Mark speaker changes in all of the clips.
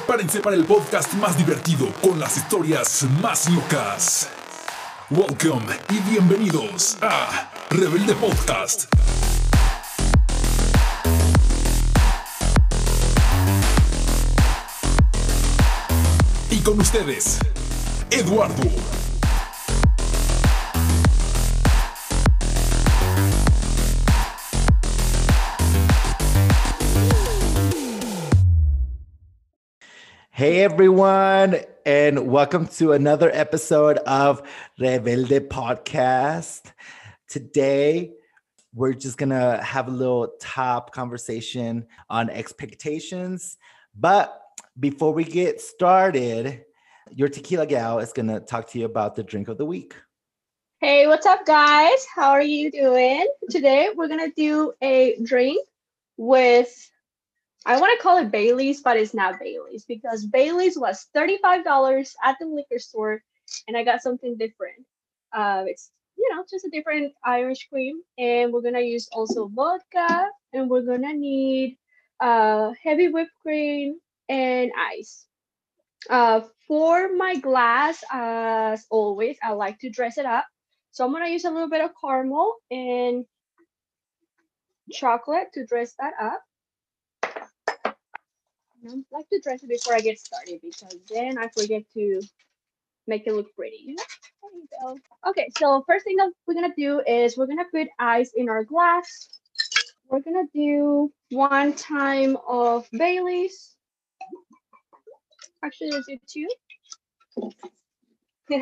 Speaker 1: Prepárense para el podcast más divertido con las historias más locas. Welcome y bienvenidos a Rebelde Podcast. Y con ustedes, Eduardo.
Speaker 2: Hey everyone, and welcome to another episode of Rebelde Podcast. Today, we're just gonna have a little top conversation on expectations. But before we get started, your tequila gal is gonna talk to you about the drink of the week.
Speaker 3: Hey, what's up, guys? How are you doing? Today, we're gonna do a drink with I want to call it Bailey's, but it's not Bailey's because Bailey's was $35 at the liquor store and I got something different. Uh, it's, you know, just a different Irish cream. And we're going to use also vodka and we're going to need uh, heavy whipped cream and ice. Uh, for my glass, as always, I like to dress it up. So I'm going to use a little bit of caramel and chocolate to dress that up. I like to dress it before I get started because then I forget to make it look pretty. Okay, so first thing that we're gonna do is we're gonna put ice in our glass. We're gonna do one time of Bailey's. Actually, let's do two.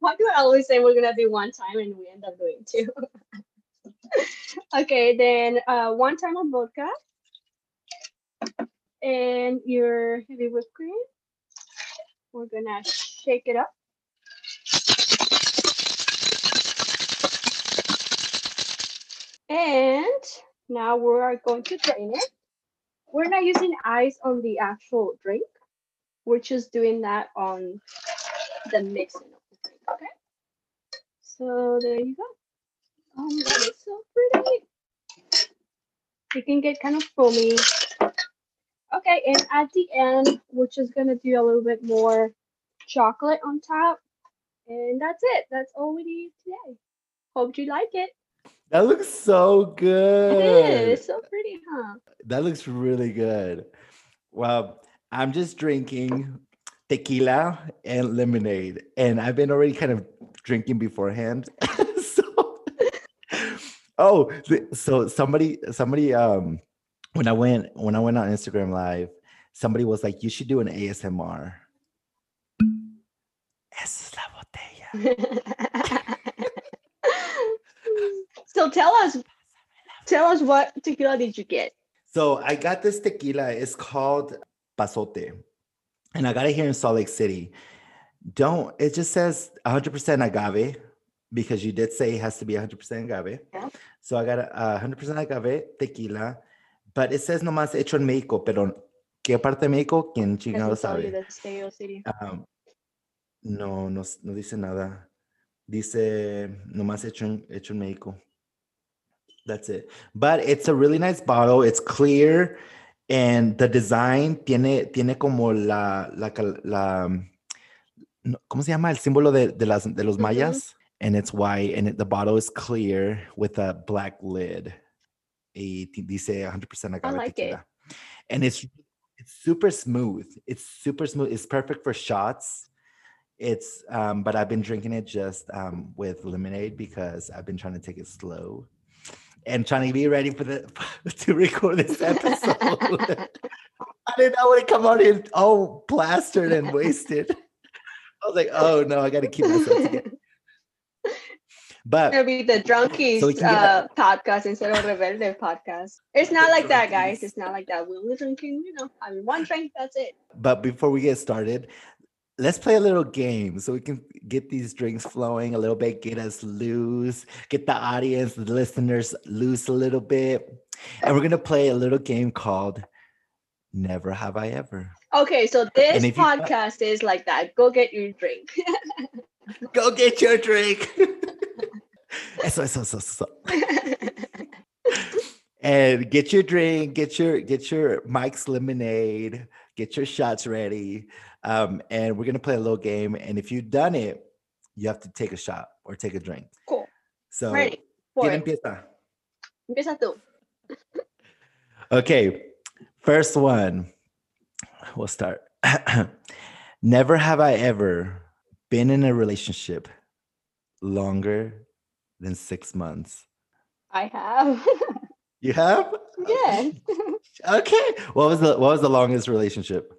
Speaker 3: Why do I always say we're gonna do one time and we end up doing two? okay, then uh, one time of vodka and your heavy whipped cream. We're gonna shake it up. And now we are going to drain it. We're not using ice on the actual drink. We're just doing that on the mixing of the drink, okay? So there you go. Oh god, it's so pretty. It can get kind of foamy Okay, and at the end, we're just gonna do a little bit more chocolate on top. And that's it. That's all we need today. Hope you like it.
Speaker 2: That looks so good.
Speaker 3: It is so pretty, huh?
Speaker 2: That looks really good. Well, I'm just drinking tequila and lemonade, and I've been already kind of drinking beforehand. so, oh, so somebody, somebody, um, when I went when I went on Instagram live, somebody was like, "You should do an ASMR." Esa es la botella.
Speaker 3: so tell us, tell us what tequila did you get?
Speaker 2: So I got this tequila. It's called Pasote, and I got it here in Salt Lake City. Don't it just says 100% agave because you did say it has to be 100% agave. Yeah. So I got a 100% agave tequila but it says nomás hecho en México, pero ¿qué parte de México? ¿Quién chingado sabe? Um, no, no, no dice nada. Dice nomás hecho en, hecho en México. That's it. But it's a really nice bottle. It's clear. And the design tiene, tiene como la, la, la ¿cómo se llama? El símbolo de, de, las, de los mayas. And it's white. And it, the bottle is clear with a black lid y dice 100% agave
Speaker 3: I like tequila.
Speaker 2: It. And it's it's super smooth. It's super smooth. It's perfect for shots. It's um, but I've been drinking it just um, with lemonade because I've been trying to take it slow and trying to be ready for the to record this episode. I didn't know when it come out in all plastered and wasted. I was like, oh no, I got to keep myself together. But
Speaker 3: it'll be the drunkies so uh, podcast instead of rebelde podcast. It's not like that, guys. It's not like that. We're drinking, you know, I mean, one drink, that's it.
Speaker 2: But before we get started, let's play a little game so we can get these drinks flowing a little bit, get us loose, get the audience, the listeners loose a little bit. And we're gonna play a little game called Never Have I Ever.
Speaker 3: Okay, so this podcast you... is like that. Go get your drink.
Speaker 2: Go get your drink. eso, eso, eso, eso. and get your drink, get your get your Mike's lemonade, get your shots ready. Um, and we're gonna play a little game. And if you've done it, you have to take a shot or take a drink.
Speaker 3: Cool.
Speaker 2: So
Speaker 3: Ready.
Speaker 2: ¿quién empieza?
Speaker 3: Empieza tú.
Speaker 2: Okay, first one. We'll start. Never have I ever been in a relationship longer than six months.
Speaker 3: I have.
Speaker 2: You have?
Speaker 3: yes.
Speaker 2: Okay. What was the what was the longest relationship?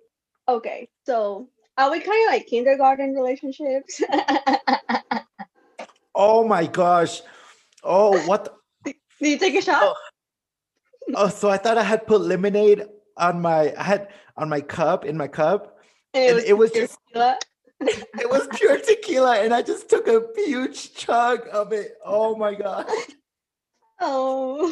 Speaker 3: Okay. So are we kind of like kindergarten relationships?
Speaker 2: Oh my gosh. Oh, what? the-
Speaker 3: Do you take a shot?
Speaker 2: Oh. Oh, so I thought I had put lemonade on my I had on my cup in my cup. and it was
Speaker 3: pure
Speaker 2: just-
Speaker 3: tequila?
Speaker 2: It was pure tequila, and I just took a huge chug of it. Oh my god.
Speaker 3: Oh.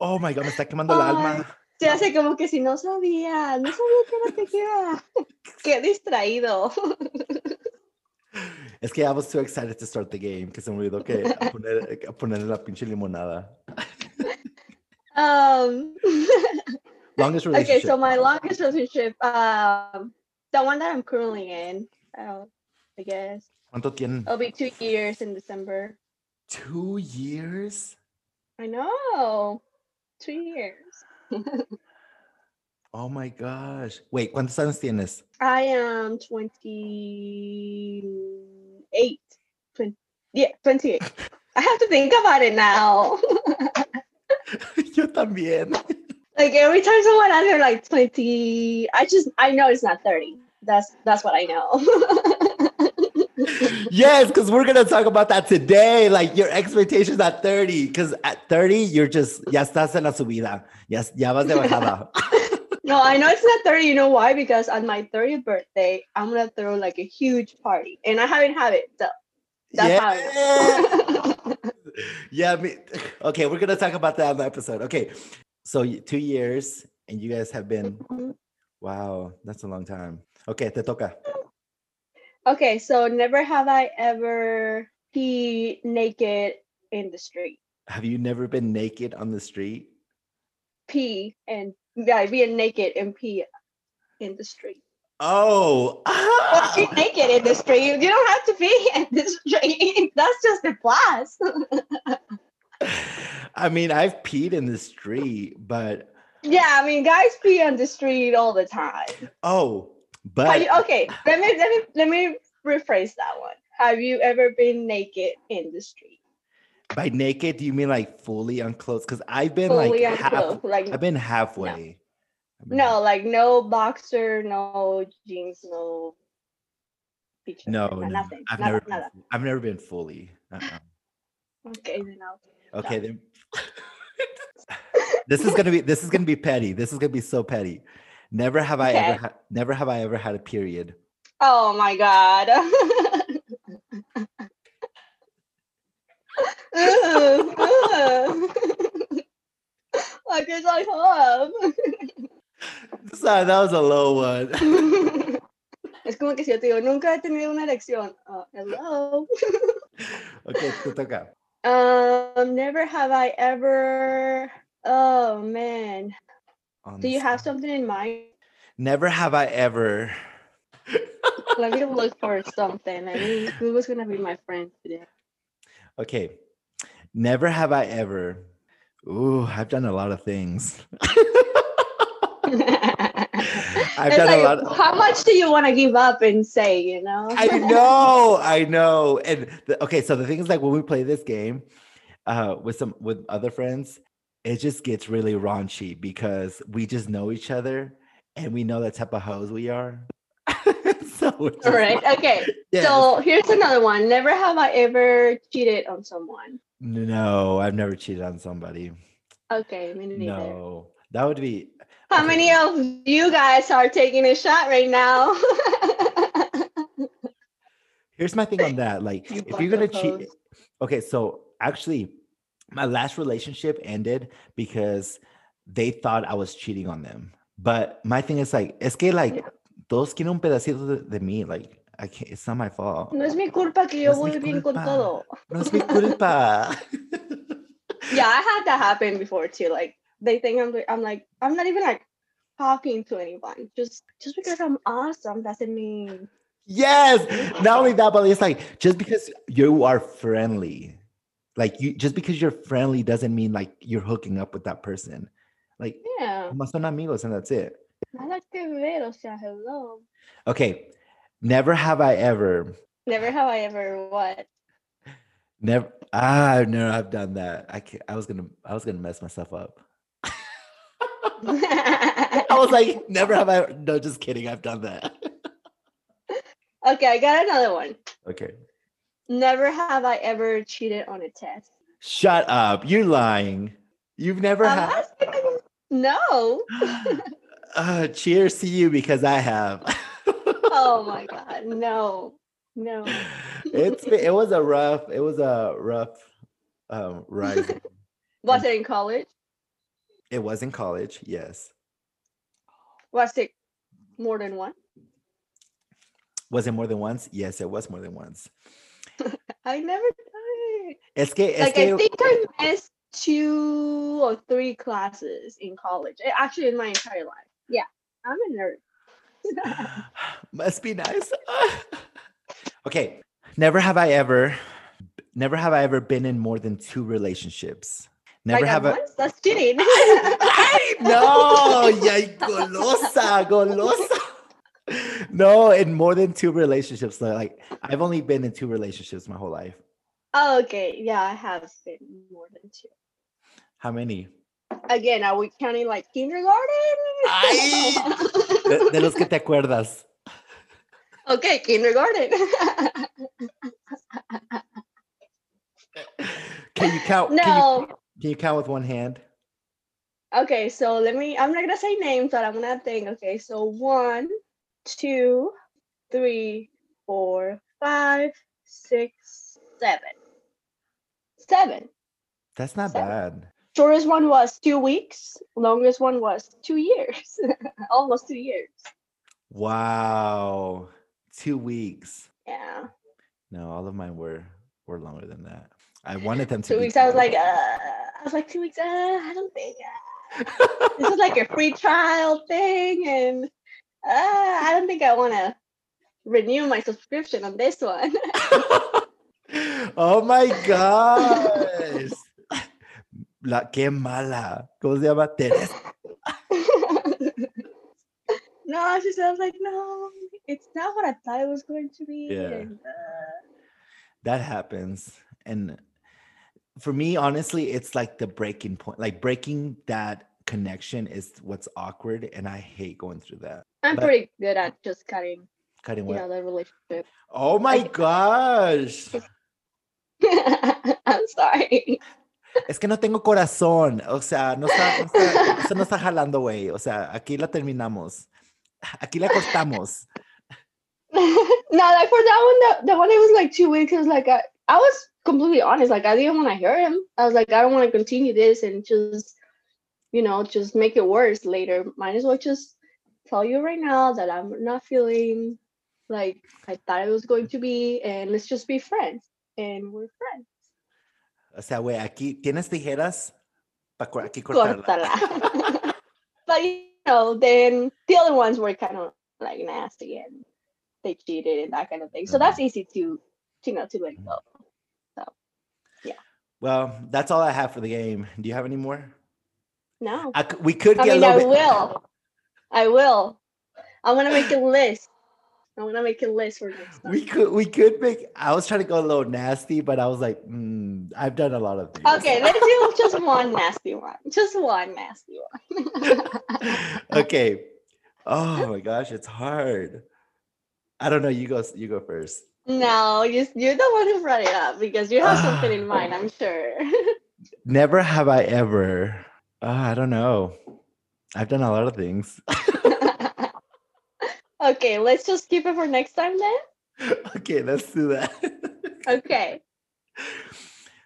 Speaker 2: Oh my god, me está quemando el alma.
Speaker 3: Se hace como que si no sabía, no sabía que era tequila. Qué distraído.
Speaker 2: Es que I was too excited to start the game que se me olvidó que a poner, a ponerle la pinche limonada.
Speaker 3: Um,
Speaker 2: Longest relationship.
Speaker 3: okay, so my longest relationship, um, the one that I'm currently in, uh, I guess
Speaker 2: ¿Cuánto tienen?
Speaker 3: it'll be two years in December.
Speaker 2: Two years?
Speaker 3: I know, two years.
Speaker 2: Oh my gosh. Wait, ¿cuántos años tienes?
Speaker 3: I am 28. 20, yeah, 28. I have to think about it now.
Speaker 2: Yo también.
Speaker 3: like every time someone asks, they're like 20. I just, I know it's not 30. That's that's what I know.
Speaker 2: yes, because we're gonna talk about that today. Like your expectations at 30. Because at 30, you're just ya estás en la subida. Ya, ya vas de bajada.
Speaker 3: no, I know it's not 30. You know why? Because on my 30th birthday, I'm gonna throw like a huge party, and I haven't had it. So that's how. I know.
Speaker 2: yeah, me, okay, we're gonna talk about that on the episode. Okay, so two years, and you guys have been mm-hmm. wow, that's a long time. Okay, te toca.
Speaker 3: okay, so never have I ever pee naked in the street.
Speaker 2: Have you never been naked on the street?
Speaker 3: Pee and yeah, being naked and pee in the street.
Speaker 2: Oh,
Speaker 3: Well, naked in the street. You don't have to pee in the street. That's just a plus.
Speaker 2: I mean, I've peed in the street, but
Speaker 3: yeah, I mean, guys pee on the street all the time.
Speaker 2: oh, but
Speaker 3: you- okay, let me let me let me rephrase that one. Have you ever been naked in the street?
Speaker 2: by naked, do you mean like fully unclothed? Because I've been
Speaker 3: Fully
Speaker 2: like half,
Speaker 3: like
Speaker 2: I've been halfway. Been
Speaker 3: no, like no boxer, no jeans, no. picture,
Speaker 2: No,
Speaker 3: no-
Speaker 2: no,
Speaker 3: nothing.
Speaker 2: I've
Speaker 3: nada,
Speaker 2: never, been,
Speaker 3: nada.
Speaker 2: I've never been fully. uh-uh.
Speaker 3: Okay, then I'll.
Speaker 2: Okay, then. this is gonna be this is gonna be petty. This is gonna be so petty. Never have I ever had never have I ever had a period.
Speaker 3: Oh my god. Like it's like home.
Speaker 2: Sorry, that was a low one.
Speaker 3: Es como que si yo te digo, nunca he tenido una erección. Oh, hello.
Speaker 2: okay, te toca.
Speaker 3: Um, never have I ever. Oh man, do you have something in mind?
Speaker 2: Never have I ever.
Speaker 3: Let me look for something. I mean, Google's gonna be my friend today.
Speaker 2: Okay. Never have I ever. Ooh, I've done a lot of things. I've
Speaker 3: It's
Speaker 2: done
Speaker 3: like,
Speaker 2: a lot. Of,
Speaker 3: how much do you want to give up and say? You know.
Speaker 2: I know, I know. And the, okay, so the thing is, like when we play this game uh, with some with other friends, it just gets really raunchy because we just know each other and we know the type of hoes we are. so
Speaker 3: All right.
Speaker 2: like-
Speaker 3: Okay.
Speaker 2: yes.
Speaker 3: So here's another one. Never have I ever cheated on someone.
Speaker 2: no, I've never cheated on somebody.
Speaker 3: Okay, me neither.
Speaker 2: No, that would be
Speaker 3: How
Speaker 2: okay.
Speaker 3: many of you guys are taking a shot right now?
Speaker 2: Here's my thing on that. Like,
Speaker 3: You
Speaker 2: if you're gonna cheat, okay. So actually, my last relationship ended because they thought I was cheating on them. But my thing is like, es que like,
Speaker 3: Yeah.
Speaker 2: todos quieren un pedacito de, de mí. Like, I can't. It's not my fault.
Speaker 3: no es mi culpa que yo
Speaker 2: No
Speaker 3: voy bien con todo.
Speaker 2: No es mi culpa.
Speaker 3: yeah, I had that happen before too. Like they think I'm I'm like I'm not even like talking to anyone. Just just because I'm awesome doesn't mean
Speaker 2: Yes. Not only that, but it's like just because you are friendly, like you just because you're friendly doesn't mean like you're hooking up with that person. Like
Speaker 3: yeah.
Speaker 2: son amigos and that's it.
Speaker 3: Ver, o sea, hello.
Speaker 2: Okay. Never have I ever,
Speaker 3: Never have I ever what.
Speaker 2: never ah no, I've done that. I can I was gonna I was gonna mess myself up. I was like, never have I no, just kidding. I've done that.
Speaker 3: okay, I got another one.
Speaker 2: Okay.
Speaker 3: Never have I ever cheated on a test.
Speaker 2: Shut up. You're lying. You've never had
Speaker 3: no.
Speaker 2: uh, cheers to you because I have.
Speaker 3: Oh my god, no, no.
Speaker 2: it's it was a rough it was a rough um rise.
Speaker 3: Was it in college?
Speaker 2: it was in college, yes.
Speaker 3: Was it more than one?
Speaker 2: Was it more than once? Yes, it was more than once.
Speaker 3: I never done it.
Speaker 2: Es que, es
Speaker 3: Like I
Speaker 2: que
Speaker 3: think I missed two or three classes in college. eh, Actually, in my entire life. Yeah, I'm a nerd.
Speaker 2: must be nice. okay. Never have I ever never have I ever been in more than two relationships. Never
Speaker 3: like
Speaker 2: have I?
Speaker 3: That's cheating.
Speaker 2: Ay, no, yay, golosa, golosa. No, in more than two relationships. so, Like I've only been in two relationships my whole life.
Speaker 3: oh, okay. Yeah, I have been more than two.
Speaker 2: How many?
Speaker 3: Again, are we counting like kindergarten?
Speaker 2: Ay. De, de los que te acuerdas.
Speaker 3: okay, kindergarten.
Speaker 2: Can you count? Can you,
Speaker 3: no.
Speaker 2: can you count with one hand?
Speaker 3: Okay, so let me. I'm not gonna say names, but I'm gonna think. Okay, so one, two, three, four, five, six, seven. Seven.
Speaker 2: That's not
Speaker 3: Seven.
Speaker 2: bad.
Speaker 3: Shortest one was two weeks. Longest one was two years. Almost two years.
Speaker 2: Wow. Two weeks.
Speaker 3: Yeah.
Speaker 2: No, all of mine were were longer than that. I wanted them to
Speaker 3: Two weeks. I was like, uh, I was like two weeks. Uh, I don't think. Uh, this is like a free trial thing, and I don't think I want to renew my subscription on this one.
Speaker 2: oh my gosh. La que mala. ¿Cómo se llama? Teresa.
Speaker 3: no, she said, I was like, no, it's not what I thought it was going to be.
Speaker 2: Yeah.
Speaker 3: and, uh,
Speaker 2: That happens. And for me, honestly, it's like the breaking point. Like breaking that connection is what's awkward. And I hate going through that.
Speaker 3: I'm
Speaker 2: But-
Speaker 3: pretty good at just cutting,
Speaker 2: Cutting
Speaker 3: you know, the relationship.
Speaker 2: Oh my
Speaker 3: like-
Speaker 2: gosh.
Speaker 3: I'm sorry.
Speaker 2: Es que no tengo corazón. O sea, no está, no está, eso no está jalando, güey. O sea, aquí la terminamos. Aquí la cortamos.
Speaker 3: no, like for that one, the, the one that was like two weeks, it was like I, I was completely honest. Like I didn't want to hear him. I was like, I don't want to continue this and just, you know, just make it worse later. Might as well just tell you right now that I'm not feeling like I thought it was going to be, and let's just be friends. And we're friends.
Speaker 2: O sea, güey, aquí tienes tijeras para aquí cortarla.
Speaker 3: Córtala. but you know, then the other ones were kind of like nasty and they cheated and that kind of thing. So that's easy to, you know, to let go. So, yeah.
Speaker 2: Well, that's all I have for the game. Do you have any more?
Speaker 3: No.
Speaker 2: I we could
Speaker 3: I
Speaker 2: get
Speaker 3: mean,
Speaker 2: a
Speaker 3: I
Speaker 2: little bit.
Speaker 3: will. I will. I'm gonna make a list. I'm gonna make a list for next time.
Speaker 2: We could we could make. I was trying to go a little nasty, but I was like, mm, I've done a lot of things.
Speaker 3: Okay, let's do just one nasty one. Just one nasty one.
Speaker 2: okay. Oh my gosh, it's hard. I don't know. You go. You go first.
Speaker 3: no, you, you're the one who brought it up because you have something in mind, I'm sure.
Speaker 2: Never have I ever. Uh, I don't know. I've done a lot of things.
Speaker 3: okay, let's just keep it for next time then.
Speaker 2: okay, let's do that.
Speaker 3: Okay.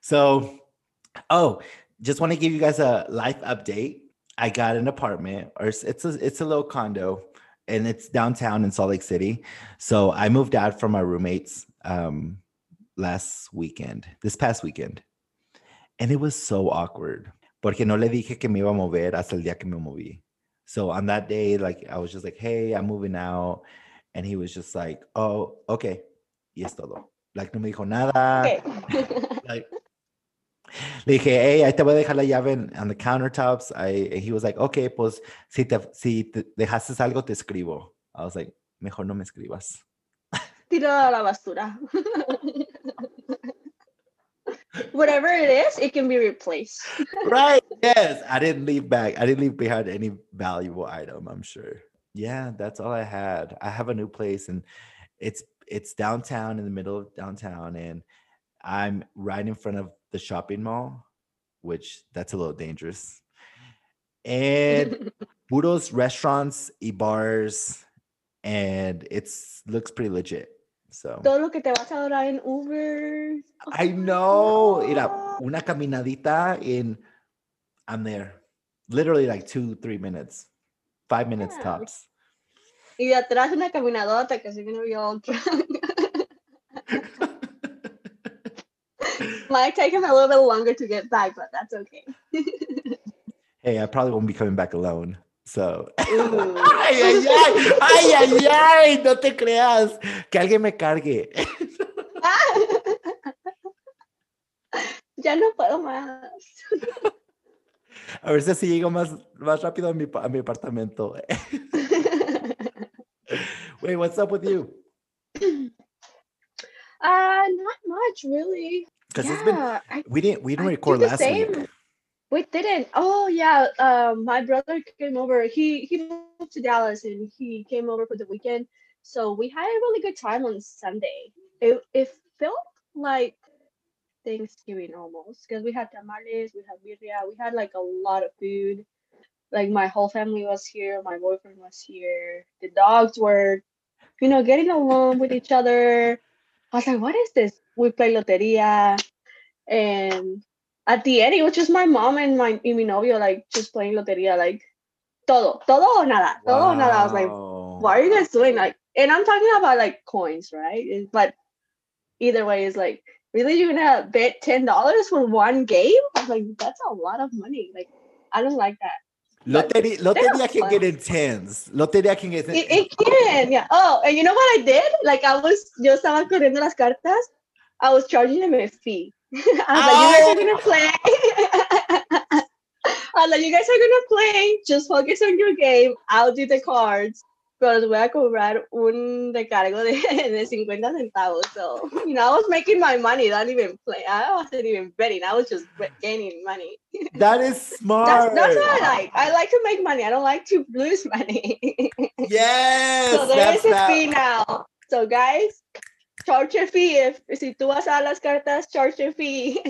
Speaker 2: So, oh, just want to give you guys a life update. I got an apartment, or it's it's a it's a little condo, and it's downtown in Salt Lake City. So I moved out from my roommates um, last weekend, this past weekend, And it was so awkward. Porque no le dije que me iba a mover hasta el día que me moví. So on that day, like I was just like, hey, I'm moving out. And he was just like, oh, okay. Y es todo. Like no me dijo nada.
Speaker 3: Okay.
Speaker 2: Like, le dije, hey, ahí te voy a dejar la llave en, on the countertops. I, and he was like, okay, pues si te, si te dejaste algo, te escribo. I was like, mejor no me escribas.
Speaker 3: Tiro a la basura. Whatever it is, it can be replaced.
Speaker 2: right. Yes. I didn't leave back. I didn't leave behind any valuable item, I'm sure. Yeah, that's all I had. I have a new place and it's it's downtown in the middle of downtown and I'm right in front of the shopping mall, which that's a little dangerous. And puros restaurants y bars and it's looks pretty legit. So
Speaker 3: Todo lo que te vas a ahorrar en Uber.
Speaker 2: Oh, I know. Mira, una caminadita in I'm there. Literally like two, three minutes. Five minutes
Speaker 3: Yeah.
Speaker 2: tops.
Speaker 3: Y de atrás una caminadota que así que no vio. Might take him a little bit longer to get back, but that's okay.
Speaker 2: hey, I probably won't be coming back alone. So
Speaker 3: Ooh.
Speaker 2: ay, ay, ay, ay, ay, ay, no te creas. Que alguien me cargue.
Speaker 3: ya no puedo más.
Speaker 2: A ver si así llego más, más rápido a mi, a mi apartamento. Wait, what's up with you?
Speaker 3: Uh, not much really.
Speaker 2: Because it's been
Speaker 3: Yeah, I
Speaker 2: we didn't we didn't
Speaker 3: I
Speaker 2: record last
Speaker 3: same.
Speaker 2: week.
Speaker 3: We didn't. Oh yeah. Um, my brother came over. He he moved to Dallas and he came over for the weekend. So we had a really good time on Sunday. It it felt like Thanksgiving almost because we had tamales, we had birria, we had like a lot of food. Like my whole family was here. My boyfriend was here. The dogs were, you know, getting along with each other. I was like, what is this? We play loteria, and at the end, it was just my mom and my y mi novio like just playing loteria, like todo, todo o nada, todo o nada. I was like,
Speaker 2: Wow.
Speaker 3: what are you guys doing? Like, and I'm talking about like coins, right? But either way, it's like, really, you're gonna bet ten dollars for one game? I was like, that's a lot of money. Like, I don't like that.
Speaker 2: Loteria, loteria can
Speaker 3: fun.
Speaker 2: get intense. Loteria can get
Speaker 3: It, it can, yeah. Oh, and you know what I did? Like, I was, yo estaba corriendo las cartas. I was charging them a fee. I was like, you guys are gonna oh. play. I was like, you guys are gonna play. Just focus on your game. I'll do the cards. Pero les voy a cobrar un recargo de, de 50 centavos. So, you know, I was making my money, not even play. I wasn't even betting. I was just gaining money.
Speaker 2: That is smart.
Speaker 3: That's, that's what I like. I like to make money. I don't like to lose money.
Speaker 2: Yes,
Speaker 3: so there
Speaker 2: that's
Speaker 3: is a
Speaker 2: that.
Speaker 3: fee now. So guys, charge a fee. If si tú vas a las cartas, charge a fee.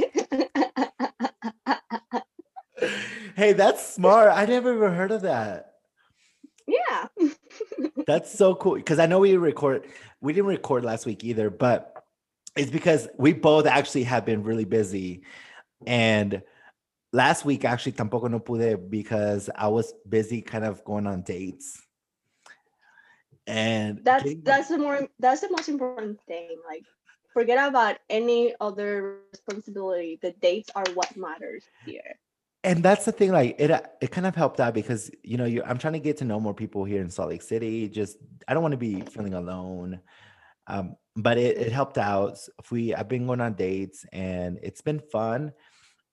Speaker 2: Hey, that's smart. I never even heard of that.
Speaker 3: yeah.
Speaker 2: That's so cool. Because I know we record, we didn't record last week either, but it's because we both actually have been really busy. And last week, actually, tampoco no pude because I was busy kind of going on dates. And
Speaker 3: That's that's the more that's the most important thing. Like forget about any other responsibility. The dates are what matters here.
Speaker 2: and that's the thing like it it kind of helped out because you know you i'm trying to get to know more people here in salt lake city just i don't want to be feeling alone um but it, it helped out if we i've been going on dates and it's been fun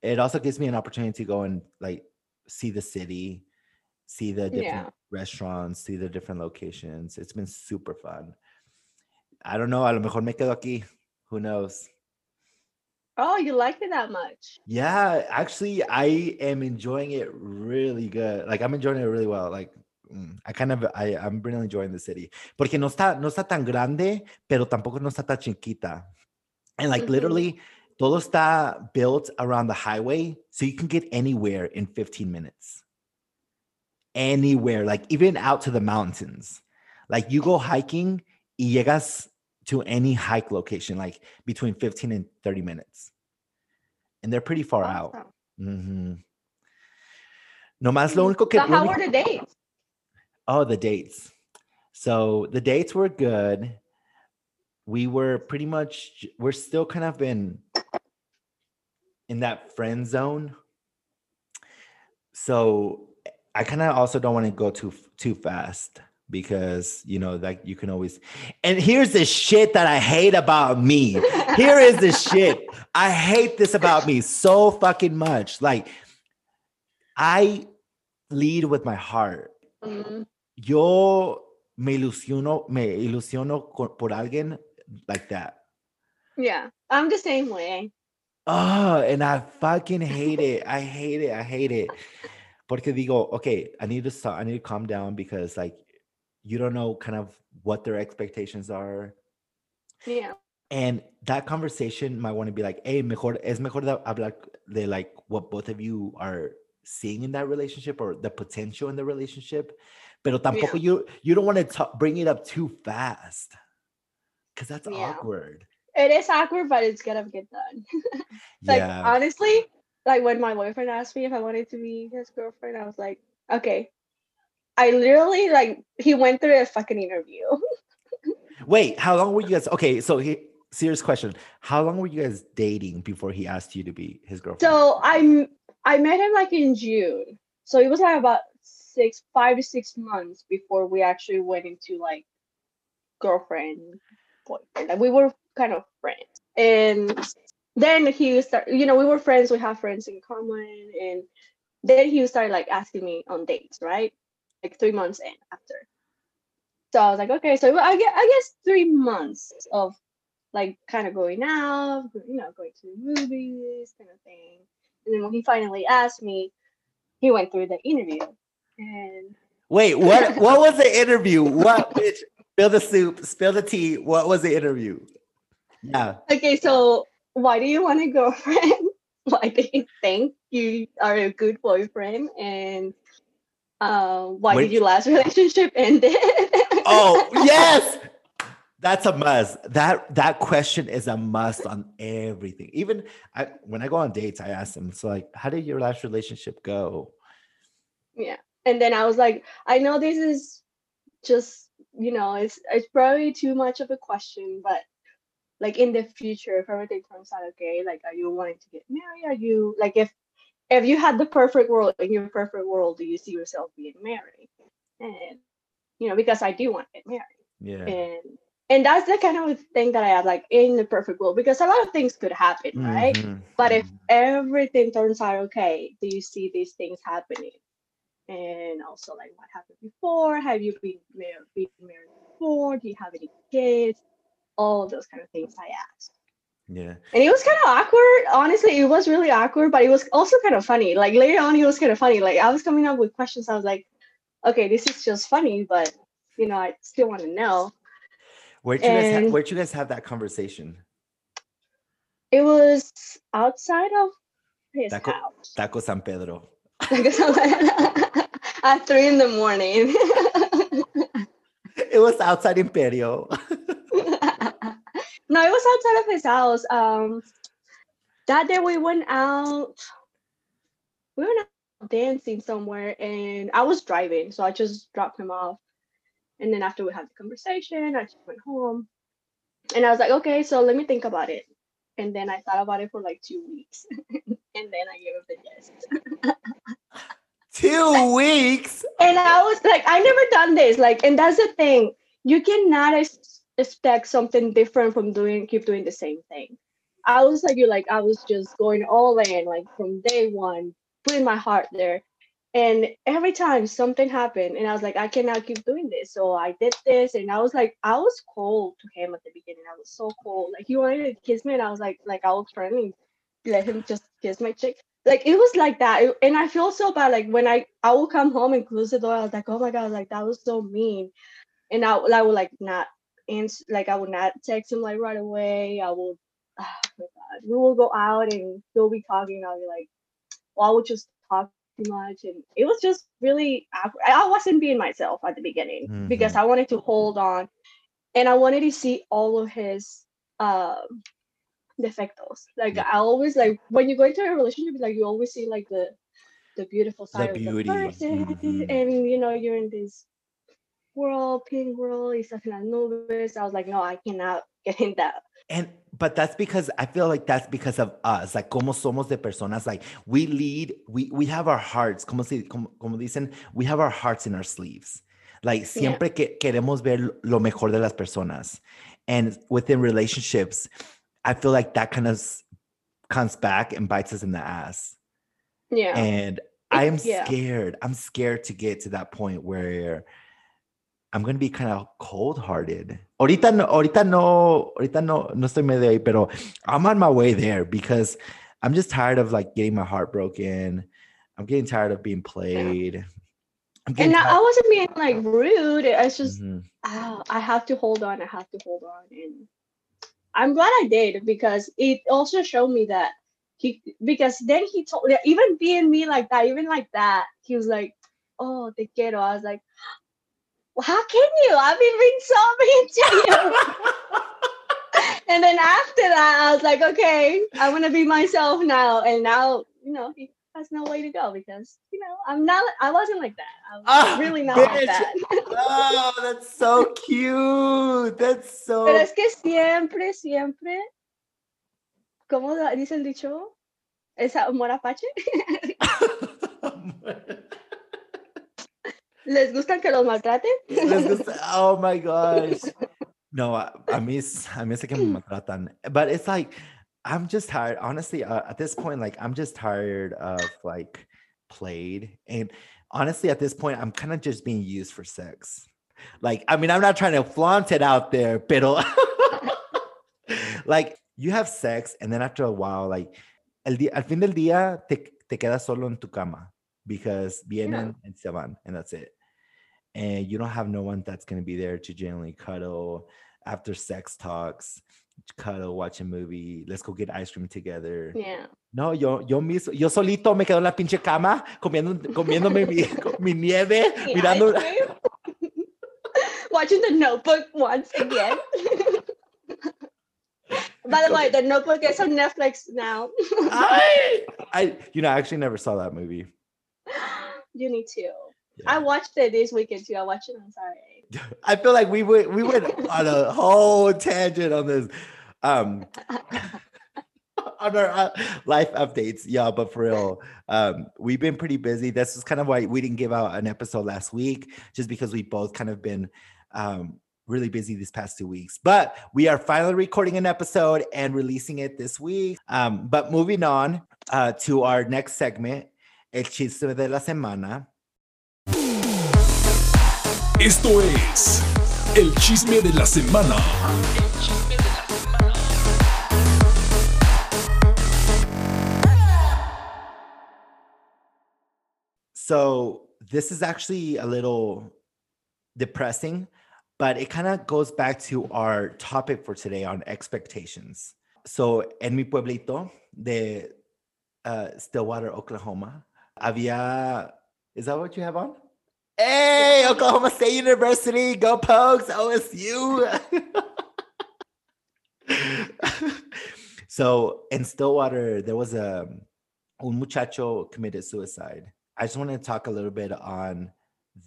Speaker 2: it also gives me an opportunity to go and like see the city see the different
Speaker 3: Yeah.
Speaker 2: Restaurants see the different locations it's been super fun i don't know a lo mejor me quedo aquí who knows
Speaker 3: Oh, you like it that much?
Speaker 2: Yeah, actually, I am enjoying it really good. Like I'm enjoying it really well. Like mm, I kind of I I'm really enjoying the city. Porque no está no está tan grande, pero tampoco no está tan chiquita. And like
Speaker 3: Mhm.
Speaker 2: literally todo está built around the highway, so you can get anywhere in 15 minutes. Anywhere, like even out to the mountains. Like you go hiking y llegas to any hike location like between 15 and 30 minutes. And they're pretty far out.
Speaker 3: Awesome.
Speaker 2: hmm Nomás lo único que.
Speaker 3: So how were the dates?
Speaker 2: Oh, the dates. So the dates were good. We were pretty much, we're still kind of in in that friend zone. So I kind of also don't want to go too too fast because you know like you can always and here's the shit that I hate about me. Here is the shit. I hate this about me so fucking much. Like I lead with my heart.
Speaker 3: Mm,
Speaker 2: Yo me ilusiono, me ilusiono por alguien like that.
Speaker 3: yeah, I'm the same way.
Speaker 2: Oh, and I fucking hate it. I hate it. I hate it. Porque digo, okay, I need to stop. I need to calm down because like you don't know kind of what their expectations are.
Speaker 3: Yeah,
Speaker 2: And that conversation might want to be like, hey, mejor, es mejor de hablar de like what both of you are seeing in that relationship or the potential in the relationship. Pero tampoco you you don't want to ta- bring it up too fast. Cause that's
Speaker 3: Yeah.
Speaker 2: awkward.
Speaker 3: it is awkward, but it's gonna get done. like
Speaker 2: yeah.
Speaker 3: honestly, like when my boyfriend asked me if I wanted to be his girlfriend, I was like, okay. I literally like he went through a fucking interview.
Speaker 2: Wait, how long were you guys? Okay, so he, serious question. How long were you guys dating before he asked you to be his girlfriend?
Speaker 3: So I'm I met him like in June. So it was like about six, five to six months before we actually went into like girlfriend, boyfriend. Like we were kind of friends. And then he started, you know, we were friends, we have friends in common, and then he started like asking me on dates, right? Like three months in after. So I was like, okay, so I guess, I guess three months of like kind of going out, you know, going to the movies, kind of thing. And then when he finally asked me, he went through the interview. And
Speaker 2: Wait, what? What was the interview? What? Bitch, spill the soup, spill the tea. What was the interview? Yeah.
Speaker 3: okay, so why do you want a girlfriend? why do you think you are a good boyfriend? And uh, why
Speaker 2: Wait.
Speaker 3: did your last relationship end?
Speaker 2: Oh yes, that's a must. That that question is a must on everything. Even I, when I go on dates, I ask them. So like, how did your last relationship go?
Speaker 3: yeah and then i was like i know this is just you know it's it's probably too much of a question but like in the future if everything turns out okay like are you wanting to get married are you like if if you had the perfect world in your perfect world do you see yourself being married and you know because i do want to get married
Speaker 2: Yeah.
Speaker 3: and and that's the kind of thing that i have like in the perfect world because a lot of things could happen right
Speaker 2: Mhm,
Speaker 3: but if
Speaker 2: mhm.
Speaker 3: everything turns out okay, do you see these things happening? And also, like, what happened before? Have you been married, been married before? Do you have any kids? All of those kind of things I asked.
Speaker 2: yeah.
Speaker 3: And it was kind of awkward. Honestly, it was really awkward, but it was also kind of funny. Like, later on, it was kind of funny. Like, I was coming up with questions. I was like, okay, this is just funny, but, you know, I still want to know.
Speaker 2: Where'd you guys? Ha- where'd you guys have that conversation?
Speaker 3: It was outside of his
Speaker 2: Taco-
Speaker 3: house.
Speaker 2: Taco San Pedro.
Speaker 3: at three in the morning.
Speaker 2: It was outside Imperio.
Speaker 3: no, it was outside of his house. Um, that day we went out. We went out dancing somewhere, and I was driving, so I just dropped him off. And then after we had the conversation, I just went home, and I was like, okay, so let me think about it. And then I thought about it for like two weeks, and then I gave him the yes.
Speaker 2: Two weeks.
Speaker 3: and I was like, I never done this. Like, and that's the thing. You cannot ex- expect something different from doing keep doing the same thing. I was like you, like I was just going all in, like from day one, putting my heart there. And every time something happened, and I was like, I cannot keep doing this. So I did this, and I was like, I was cold to him at the beginning. I was so cold. Like he wanted to kiss me, and I was like, like I was to let him just kiss my cheek like it was like that and i feel so bad like when i i will come home and close the door i was like oh my god like that was so mean and i, I would like not answer like i would not text him like right away i would oh my god we will go out and he'll be talking and i'll be like well i would just talk too much and it was just really awkward. i wasn't being myself at the beginning because
Speaker 2: Mhm.
Speaker 3: i wanted to hold on and i wanted to see all of his um defectos. Like. I always like when you go into a relationship, like you always see like the the beautiful side
Speaker 2: beauty,
Speaker 3: of the person,
Speaker 2: mhm.
Speaker 3: and you know you're in this world, pink world. He's talking at nubes. I was like, no, I cannot getting that.
Speaker 2: And but that's because I feel like that's because of us, like como somos de personas, like we lead, we we have our hearts, como si, como, como dicen, we have our hearts in our sleeves. Like siempre yeah. que queremos ver lo mejor de las personas. And within relationships, I feel like that kind of comes back and bites us in the ass.
Speaker 3: Yeah.
Speaker 2: And I am yeah. scared. I'm scared to get to that point where I'm going to be kind of cold hearted. Ahorita no, ahorita no, ahorita no, no estoy medio ahí, pero I'm on my way there because I'm just tired of like getting my heart broken. I'm getting tired of being played.
Speaker 3: and tired. I wasn't being like rude. It's just, mm-hmm. oh, I have to hold on. I have to hold on. And I'm glad I did because it also showed me that he, because then he told, even being me like that, even like that, he was like, oh, te quiero. I was like, well, how can you? I've been being so mean to you. and then after that, I was like, okay, I want to be myself now. And now, you know, he has no way to go because, you know, I'm not, I wasn't like that. I'm oh, ah, really not bitch. like that.
Speaker 2: oh, that's so cute. That's so.
Speaker 3: Pero es que siempre, siempre, ¿cómo dice el dicho? ¿Es amor apache? ¿Les gustan que los maltraten?
Speaker 2: Les gusta, oh my gosh. No, I, I miss I miss que me maltratan. But it's like I'm just tired. Honestly, uh, at this point, like I'm just tired of like played. And honestly, at this point, I'm kind of just being used for sex. Like, I mean, I'm not trying to flaunt it out there, but like you have sex, and then after a while, like el día, al fin del día, te, te quedas solo en tu cama because vienen yeah. and se van, and that's it. And you don't have no one that's going to be there to genuinely cuddle after sex talks, cuddle, watch a movie, let's go get ice cream together.
Speaker 3: Yeah.
Speaker 2: No, yo, yo mismo, yo solito me quedo en la pinche cama comiendo, comiéndome mi, mi nieve, the mirando.
Speaker 3: Watching the notebook once again. By the way, the notebook is on Netflix now.
Speaker 2: I, I, you know, I actually never saw that movie.
Speaker 3: You need to. Yeah. I watched it this weekend too. I watched it on Saturday.
Speaker 2: I feel like we went we went on a whole tangent on this. Um on our uh, life updates, y'all, but for real, um, we've been pretty busy. This is kind of why we didn't give out an episode last week, just because we both kind of been um, really busy these past two weeks. But we are finally recording an episode and releasing it this week. Um, but moving on uh, to our next segment, el chisme de la semana.
Speaker 1: Esto es el chisme de la semana.
Speaker 2: So, this is actually a little depressing, but it kind of goes back to our topic for today on expectations. So, en mi pueblito de uh, Stillwater, Oklahoma, había, is that what you have on? Hey, Oklahoma State University, go Pokes, OSU. so in Stillwater, there was a un muchacho committed suicide. I just want to talk a little bit on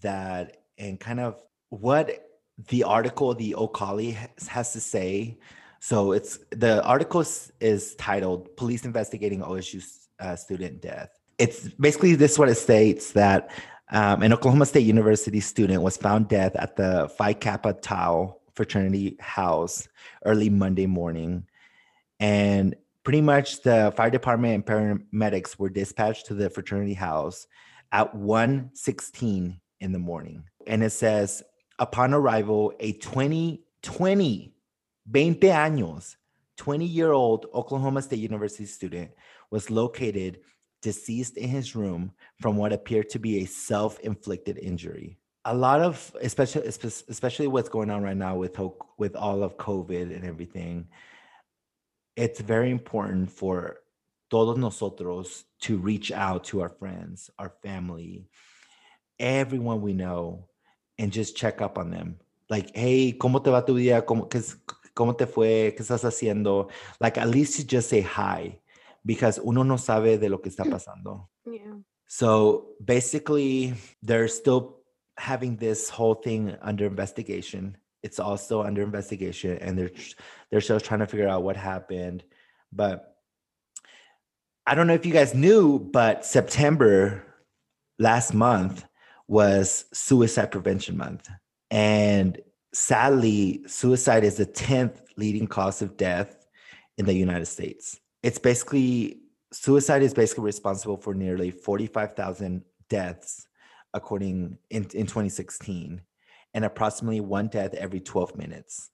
Speaker 2: that and kind of what the article the O'Colly has, has to say. So it's the article is titled "Police Investigating OSU uh, Student Death." It's basically this what it states that um, an Oklahoma State University student was found dead at the Phi Kappa Tau fraternity house early Monday morning. And pretty much the fire department and paramedics were dispatched to the fraternity house at 1.16 in the morning. And it says, upon arrival, a 20, 20, 20 años, 20 year old Oklahoma State University student was located deceased in his room from what appeared to be a self-inflicted injury. A lot of, especially especially what's going on right now with with all of COVID and everything, it's very important for todos nosotros to reach out to our friends, our family, everyone we know, and just check up on them. Like, hey, ¿cómo te va tu día? ¿Cómo, ¿Cómo te fue? ¿Qué estás haciendo? Like, at least you just say hi because uno no sabe de lo que está hmm. pasando.
Speaker 3: Yeah.
Speaker 2: So basically, they're still having this whole thing under investigation. It's also under investigation, and they're they're still trying to figure out what happened. But I don't know if you guys knew, but September last month was Suicide Prevention Month, and sadly, suicide is the tenth leading cause of death in the United States. It's basically suicide is basically responsible for nearly 45,000 deaths according in, in 2016 and approximately one death every 12 minutes.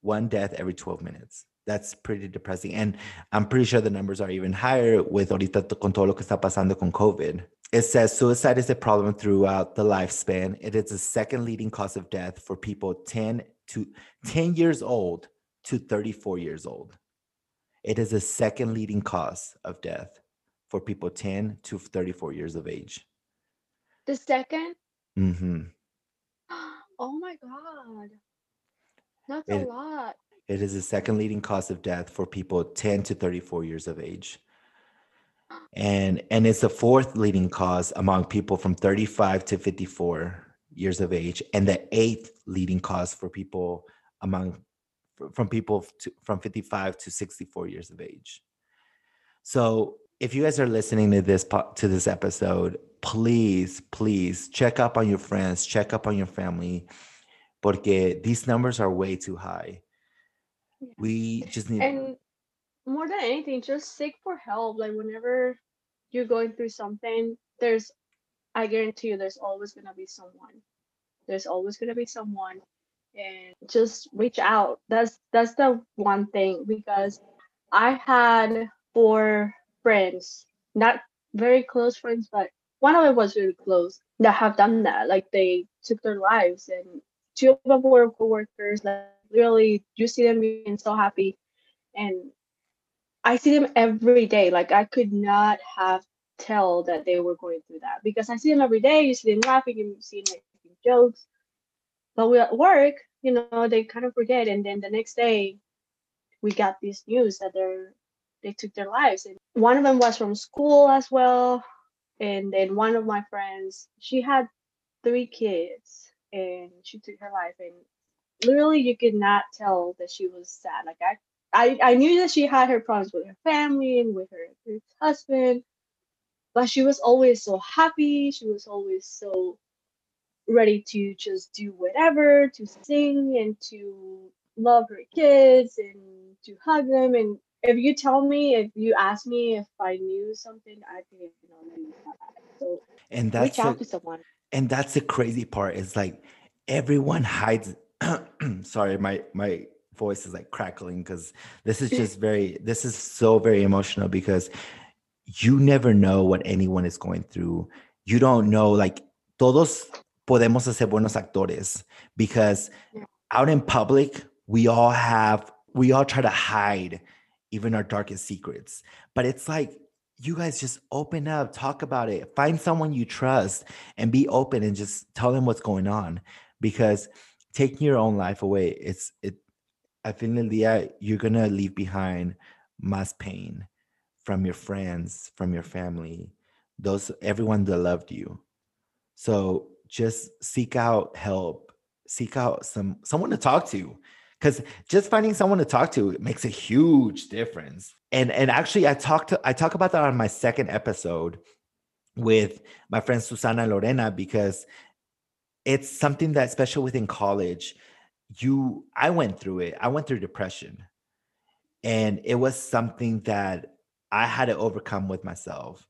Speaker 2: One death every 12 minutes. That's pretty depressing and i'm pretty sure the numbers are even higher with ahorita con todo lo que está pasando con covid. It says suicide is a problem throughout the lifespan. It is the second leading cause of death for people 10 to 10 years old to 34 years old it is the second leading cause of death for people 10 to 34 years of age
Speaker 3: The second?
Speaker 2: hmm
Speaker 3: Oh my god. That's
Speaker 2: It-
Speaker 3: a lot.
Speaker 2: It is the second leading cause of death for people 10 to 34 years of age. And and it's the fourth leading cause among people from 35 to 54 years of age and the eighth leading cause for people among from people to, from 55 to 64 years of age. So, if you guys are listening to this to this episode, please please check up on your friends, check up on your family porque these numbers are way too high.
Speaker 3: Yeah.
Speaker 2: We just need
Speaker 3: And more than anything, just seek for help. Like whenever you're going through something, there's I guarantee you there's always gonna be someone. There's always gonna be someone and just reach out. That's that's the one thing because I had four friends, not very close friends, but one of them was really close that have done that. Like they took their lives and two of them were coworkers. Like really you see them being so happy and I see them every day. Like I could not have tell that they were going through that because I see them every day. You see them laughing, you see them making jokes. But we at work, you know, they kind of forget. And then the next day, we got this news that they're they took their lives. And one of them was from school as well. And then one of my friends, she had three kids and she took her life. And literally, you could not tell that she was sad. Like I I, I knew that she had her problems with her family and with her, her husband, but she was always so happy. She was always so ready to just do whatever, to sing and to love her kids and to hug them. And if you tell me, if you ask me if I knew something, I didn't know anything about. So
Speaker 2: and that's
Speaker 3: reach out
Speaker 2: the-
Speaker 3: to someone.
Speaker 2: and that's the crazy part is like everyone hides sorry my my voice is like crackling because this is just very this is so very emotional because you never know what anyone is going through you don't know like todos podemos hacer buenos actores because
Speaker 3: Yeah.
Speaker 2: out in public we all have we all try to hide even our darkest secrets. But it's like you guys just open up talk about it find someone you trust and be open and just tell them what's going on. Because taking your own life away it's it i the end you're gonna leave behind mass pain from your friends from your family those everyone that loved you. So just seek out help seek out some someone to talk to. Because just finding someone to talk to makes a huge difference. And and actually i talked to i talk about that on my second episode with my friend Susana Lorena because it's something that especially within college you I went through it. I went through depression. And it was something that I had to overcome with myself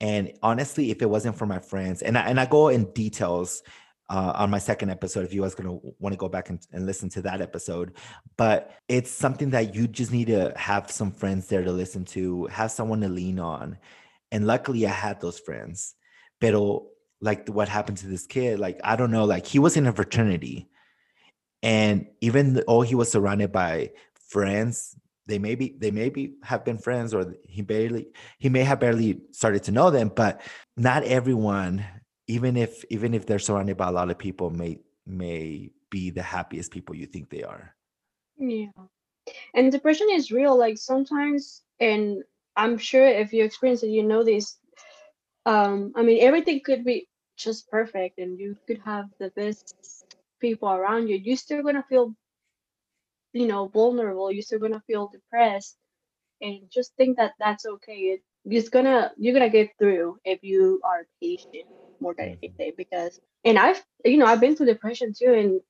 Speaker 2: and honestly if it wasn't for my friends and I, and I go in details uh, on my second episode if you guys gonna want to go back and, and listen to that episode. But it's something that you just need to have some friends there to listen to have someone to lean on. And luckily i had those friends. Pero like what happened to this kid like i don't know like he was in a fraternity. And even though he was surrounded by friends they maybe they maybe have been friends or he barely he may have barely started to know them but not everyone even if even if they're surrounded by a lot of people may may be the happiest people you think they are
Speaker 3: Yeah. And depression is real. Like sometimes, and I'm sure if you experience it, you know this. Um, I mean, everything could be just perfect, and you could have the best people around you, you're still gonna feel, you know, vulnerable. You're still gonna feel depressed, and just think that that's okay. It, it's gonna you're gonna get through if you are patient more than
Speaker 2: Mm-hmm.
Speaker 3: anything. Because and I've you know I've been through depression too, and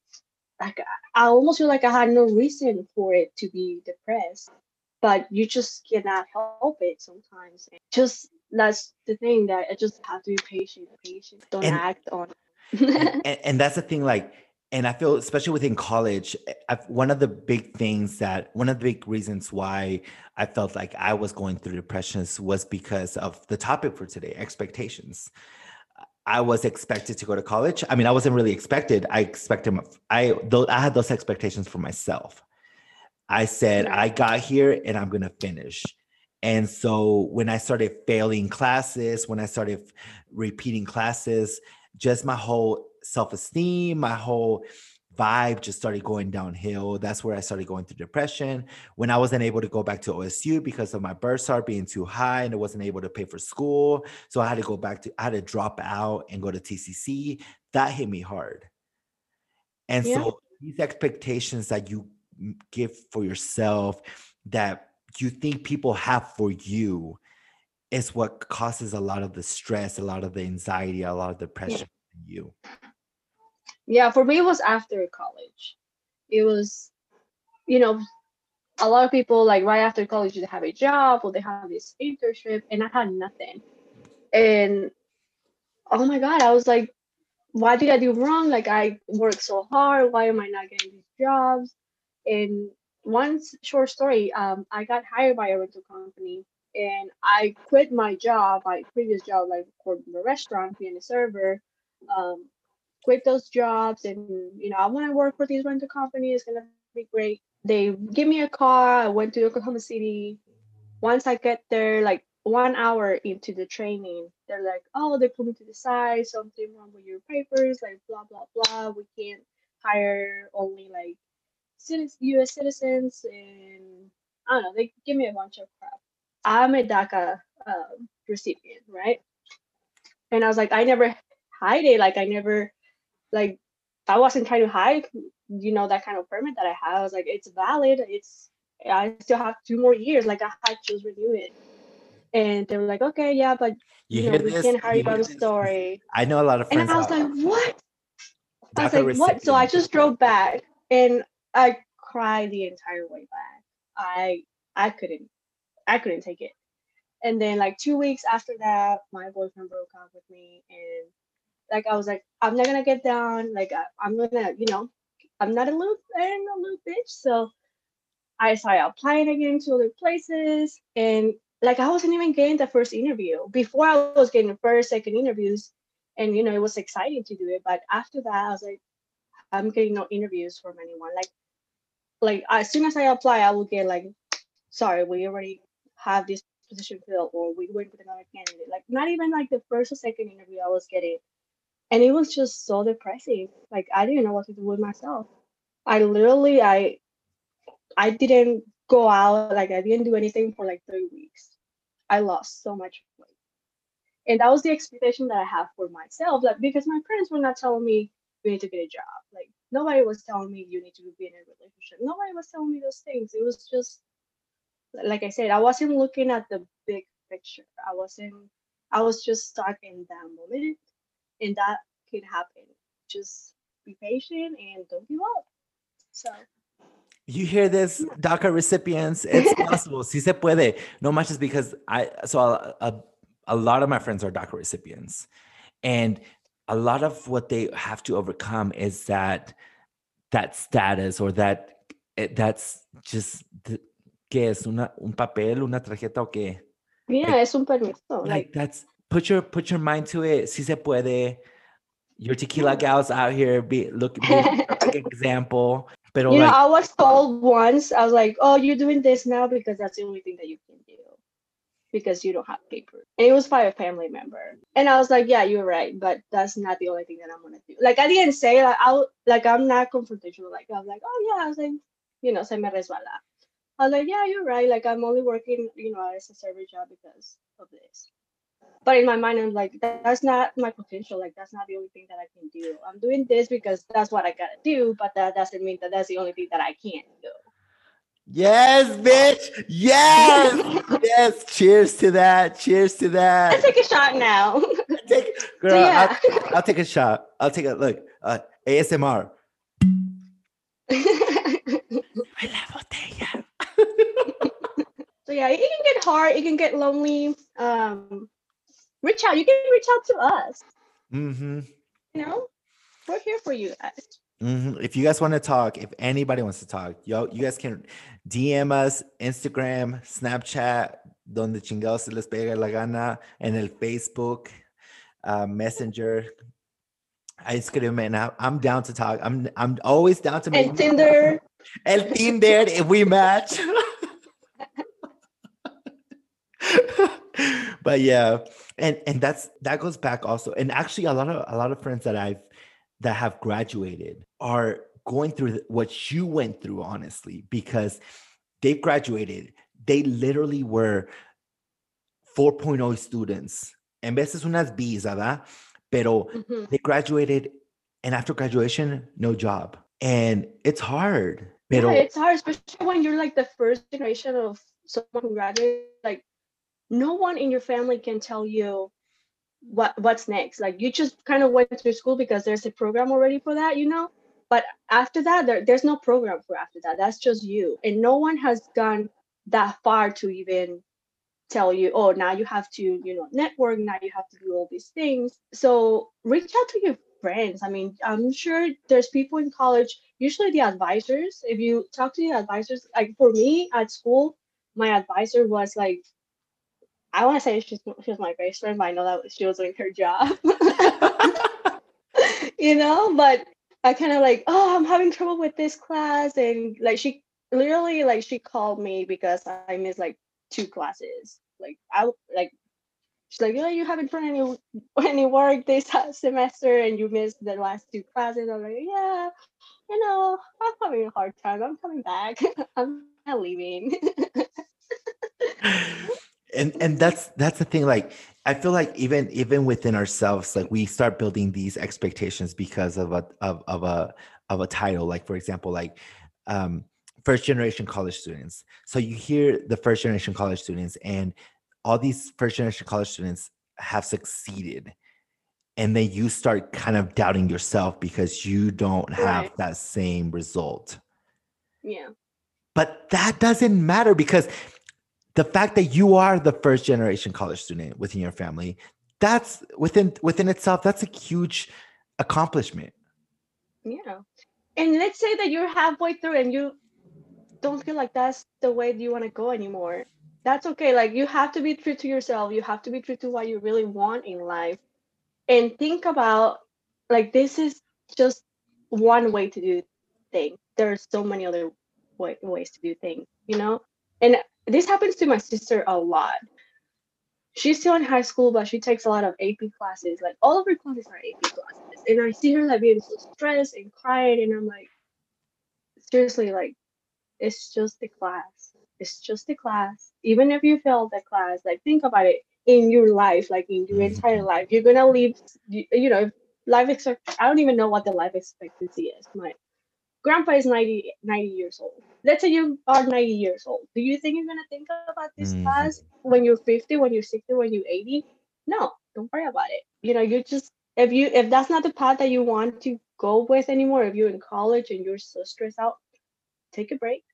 Speaker 3: like I almost feel like I had no reason for it to be depressed, but you just cannot help it sometimes. And just that's the thing that I just have to be patient, patient. Don't
Speaker 2: And-
Speaker 3: act on.
Speaker 2: and, and, and that's the thing like and i feel especially within college I've, one of the big things that one of the big reasons why i felt like i was going through depressions was because of the topic for today expectations. I was expected to go to college. I mean i wasn't really expected. I expected i though i had those expectations for myself. I said i got here and i'm going to finish. And so when i started failing classes when i started repeating classes just my whole self-esteem my whole vibe just started going downhill. That's where i started going through depression. When i wasn't able to go back to osu because of my bursar being too high and i wasn't able to pay for school so i had to go back to i had to drop out and go to tcc that hit me hard. And
Speaker 3: Yeah.
Speaker 2: so these expectations that you give for yourself that you think people have for you is what causes a lot of the stress, a lot of the anxiety, a lot of depression in you.
Speaker 3: Yeah, for me it was after college. It was, you know, a lot of people like right after college they have a job or they have this internship, and I had nothing. And oh my god, I was like, why did I do wrong? Like I worked so hard. Why am I not getting these jobs? And one short story, um, I got hired by a rental company and I quit my job, my previous job, like for the restaurant, being a server. Um, quit those jobs and you know, I want to work for these rental companies It's gonna be great. They give me a car. I went to Oklahoma City. Once I get there, like one hour into the training, they're like, "Oh, they put me to the side. Something wrong with your papers. Like blah blah blah. We can't hire only like U.S. citizens." And I don't know. They give me a bunch of crap. I'm a DACA um, recipient, right? And I was like, I never hide it. Like I never, like I wasn't trying to hide, you know, that kind of permit that I have. I was like, it's valid. It's I still have two more years. Like I had to renew it. And they were like, okay, yeah, but
Speaker 2: You,
Speaker 3: you, know, we can't hire
Speaker 2: You
Speaker 3: you on
Speaker 2: this?
Speaker 3: story.
Speaker 2: I know a lot of
Speaker 3: And. I was like, what? I was like, what? So I just drove back and I cried the entire way back. I I couldn't I couldn't take it. And then like two weeks after that, my boyfriend broke up with me and like I was like, I'm not gonna get down. Like I, I'm gonna, you know, I'm not a little I ain't no little bitch. So I started applying again to other places and like I wasn't even getting the first interview. Before I was getting the first, second interviews, and you know, it was exciting to do it. But after that, I was like, I'm getting no interviews from anyone. Like like as soon as I apply, I will get like, sorry, we already have this position filled, or we went with another candidate. Like not even like the first or second interview I was getting, and it was just so depressing. Like I didn't know what to do with myself. I literally I I didn't go out like I didn't do anything for like three weeks. I lost so much weight. And that was the expectation that I have for myself. Like because my parents were not telling me you need to get a job. Like nobody was telling me you need to be in a relationship. Nobody was telling me those things. It was just like I said, I wasn't looking at the big picture. I wasn't I was just stuck in that moment. And that can happen. Just be patient and don't give up. So
Speaker 2: You hear this, DACA recipients? It's possible. Si se puede. No much is because I, so a, a, a lot of my friends are DACA recipients. And a lot of what they have to overcome is that, that status or that, eh, that's just, the- ¿qué es? Una, un papel, una tarjeta o qué?
Speaker 3: yeah, es un permiso.
Speaker 2: Like
Speaker 3: Like
Speaker 2: that's, put your, put your mind to it. Si se puede. Your tequila gals out here be, look, example. Pero
Speaker 3: you know, I was told once, I was like, oh, you're doing this now because that's the only thing that you can do because you don't have paper. And it was by a family member. And I was like, yeah, you're right, but that's not the only thing that I'm gonna do. Like I didn't say like I like I'm not confrontational. Like I was like, oh yeah, I was like, you know, se me resbala. I was like, yeah, you're right. Like I'm only working, you know, as a server job because of this. But in my mind i'm like that's not my potential like that's not the only thing that i can do i'm doing this because that's what i gotta do but that doesn't mean that that's the only thing that i can't do
Speaker 2: Yes, bitch. Yes. yes. Cheers to that. Cheers to that.
Speaker 3: let's take a shot now
Speaker 2: Take, girl,
Speaker 3: so yeah
Speaker 2: I'll, I'll take a shot. I'll take a look. Uh, ASMR.
Speaker 3: so yeah it can get hard it can get lonely um reach out you can reach out to us
Speaker 2: Mm-hmm.
Speaker 3: you know we're here for you guys
Speaker 2: Mm-hmm. If you guys want to talk, if anybody wants to talk, yo, you guys can DM us, Instagram, Snapchat, donde chingados se les pega la gana, en el Facebook, uh, Messenger. I escribe, and I'm down to talk. I'm I'm always down to make
Speaker 3: and tinder
Speaker 2: El Tinder if we match. but yeah, and and that's that goes back also. And actually, a lot of a lot of friends that I've that have graduated are going through what you went through, honestly, because they graduated. They literally were 4.0 students. En veces unas Bs, ¿verdad? Pero
Speaker 3: Mhm.
Speaker 2: they graduated and after graduation no job and it's hard pero
Speaker 3: yeah, it's hard, especially when you're like the first generation of someone who graduated. Like, no one in your family can tell you what what's next. Like, you just kind of went through school because there's a program already for that, you know. But after that, there, there's no program for after that. That's just you, and no one has gone that far to even tell you, oh, now you have to, you know, network. Now you have to do all these things. So reach out to your friends. I mean, I'm sure there's people in college usually the advisors if you talk to the advisors like for me at school my advisor was like i want to say she's, she was my best friend but i know that she was doing her job you know but i kind of like oh i'm having trouble with this class and like she literally like she called me because i missed like two classes like I like she's like yeah you haven't done any any work this semester and you missed the last two classes i'm like yeah you know, I'm having a hard time. I'm coming back. I'm not leaving.
Speaker 2: and and that's that's the thing like i feel like even even within ourselves like we start building these expectations because of a of, of a of a title like for example like um first generation college students so you hear the first generation college students and all these first generation college students have succeeded and then you start kind of doubting yourself because you don't have
Speaker 3: Right.
Speaker 2: that same result
Speaker 3: yeah.
Speaker 2: but that doesn't matter because the fact that you are the first generation college student within your family that's within within itself that's a huge accomplishment
Speaker 3: Yeah. And let's say that you're halfway through and you don't feel like that's the way you want to go anymore. That's okay. Like you have to be true to yourself. You have to be true to what you really want in life. And think about like this is just one way to do things. There's so many other way, ways to do things, you know? And this happens to my sister a lot. She's still in high school, but she takes a lot of AP classes. Like all of her classes are AP classes. And I see her like being so stressed and crying, and I'm like, seriously, like, it's just a class. It's just a class. Even if you fail the class, like think about it in your life, like in your entire mm-hmm. life. You're gonna leave you, you know, life expect I don't even know what the life expectancy is. My grandpa is 90, 90 years old. Let's say you are 90 years old. Do you think you're gonna think about this
Speaker 2: Mhm.
Speaker 3: class when you're 50, when you're 60, when you're 80? No, don't worry about it. You know, you just if you if that's not the path that you want to go with anymore, if you're in college and you're so stressed out, take a break.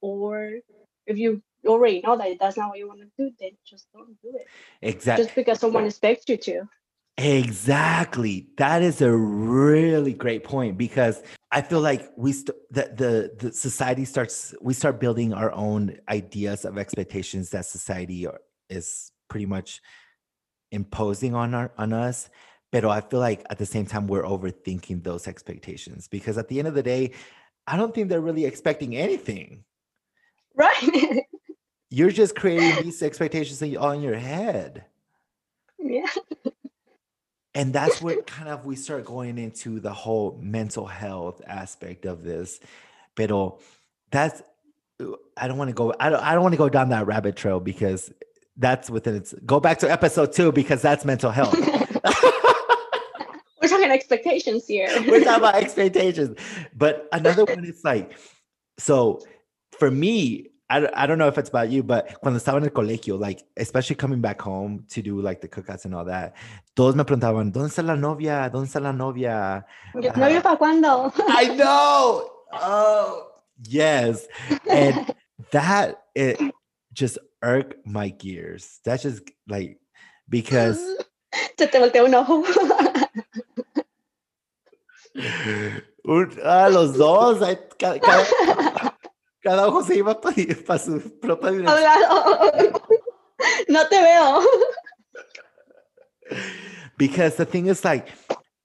Speaker 3: Or if you already know that that's not what you want to do, then just don't do it.
Speaker 2: exactly
Speaker 3: Just because someone expects you to.
Speaker 2: Exactly that is a really great point because i feel like we st- the, the the society starts we start building our own ideas of expectations that society is pretty much imposing on our on us but i feel like at the same time we're overthinking those expectations because at the end of the day i don't think they're really expecting anything
Speaker 3: Right.
Speaker 2: you're just creating these expectations in- all in your head
Speaker 3: yeah.
Speaker 2: And that's what kind of we start going into the whole mental health aspect of this pero that's i don't want to go i don't, I don't want to go down that rabbit trail because that's within its go back to episode two because that's mental health.
Speaker 3: We're talking expectations here.
Speaker 2: We're talking about expectations. But another one is like, so for me, I, I don't know if it's about you, but cuando estaba en el colegio, like, especially coming back home to do like the cookouts and all that, todos me preguntaban, ¿dónde está la novia? ¿Dónde está la novia?
Speaker 3: ¿Novio para cuándo?
Speaker 2: I know. Oh, yes. And that it just irked my gears. That's just like because
Speaker 3: Se te volteó un ojo.
Speaker 2: un- ah, los dos, ay, ca- cada, cada ojo se iba para su propia dirección.
Speaker 3: No te veo.
Speaker 2: because the thing is like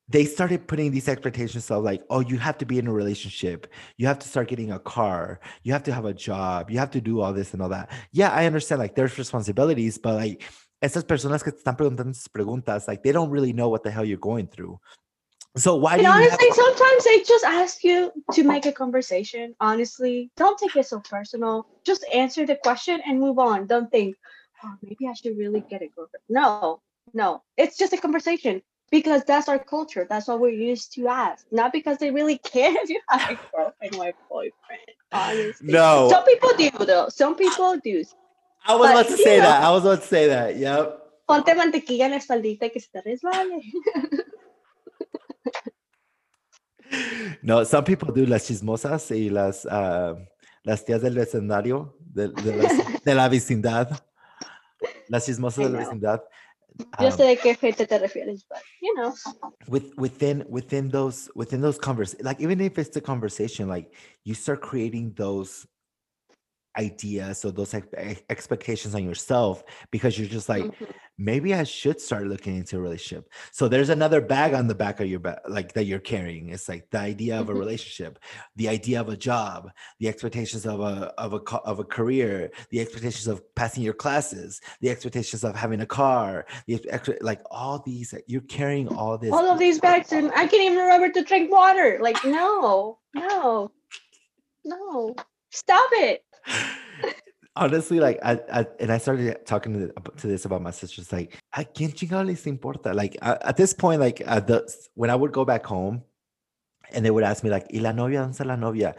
Speaker 2: they started putting these expectations of like oh you have to be in a relationship. You have to start getting a car. You have to have a job. You have to do all this and all that. Yeah i understand like there's responsibilities but like esas personas que te están preguntando esas preguntas like they don't really know what the hell you're going through so why
Speaker 3: And
Speaker 2: do you have-
Speaker 3: honestly, sometimes they just ask you to make a conversation. Honestly, don't take it so personal. Just answer the question and move on. Don't think, oh, maybe I should really get a girlfriend. No, no, it's just a conversation because that's our culture. That's what we're used to ask. Not because they really care if you have a girlfriend or a boyfriend. Honestly,
Speaker 2: no
Speaker 3: some people do though. Some people do.
Speaker 2: i was
Speaker 3: but,
Speaker 2: about to say
Speaker 3: know-
Speaker 2: that i was about to say that yep
Speaker 3: Ponte mantequilla en la espaldita que se te resbale.
Speaker 2: No, some people do las chismosas y las, ah, las tías del vecindario, de, de las- de la vecindad. Las chismosas de la vecindad.
Speaker 3: Yo
Speaker 2: Um,
Speaker 3: sé de qué gente te refieres, but you know.
Speaker 2: with within within those within those convers like even if it's the conversation like you start creating those ideas or those ex- ex- expectations on yourself because you're just like
Speaker 3: Mhm.
Speaker 2: maybe i should start looking into a relationship so there's another bag on the back of your back like that you're carrying it's like the idea of a
Speaker 3: Mhm.
Speaker 2: relationship the idea of a job the expectations of a of a of a career the expectations of passing your classes the expectations of having a car the ex- like all these that you're carrying all this
Speaker 3: all of these bags and I can't even remember to drink water. Like, no, no, no. Stop it.
Speaker 2: Honestly like I, I and i started talking to, this about my sisters like a quién chingado les importa like I- at this point like uh, the when i would go back home and they would ask me like y la novia dónde está la novia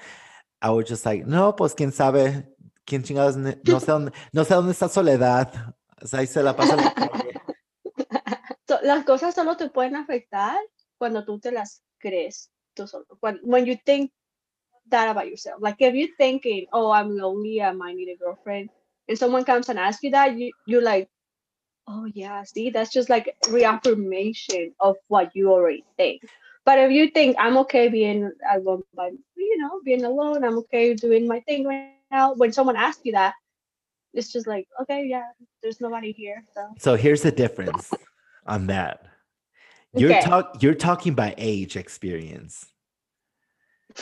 Speaker 2: i would just like no pues quién sabe quién chingados no sé dónde no sé dónde está soledad. O sea, ahí se la pasa
Speaker 3: las cosas solo te pueden afectar cuando tú te las crees tú solo. When, when you think that about yourself. Like if you're thinking, oh, I'm lonely, I might need a girlfriend, and someone comes and asks you that, you, you're like, oh, yeah, see, that's just like reaffirmation of what you already think. But if you think I'm okay being alone by, you know, being alone, I'm okay doing my thing right now. When someone asks you that, it's just like, okay, yeah, there's nobody here. So
Speaker 2: so here's the difference on that you're
Speaker 3: Okay.
Speaker 2: talk you're talking by age experience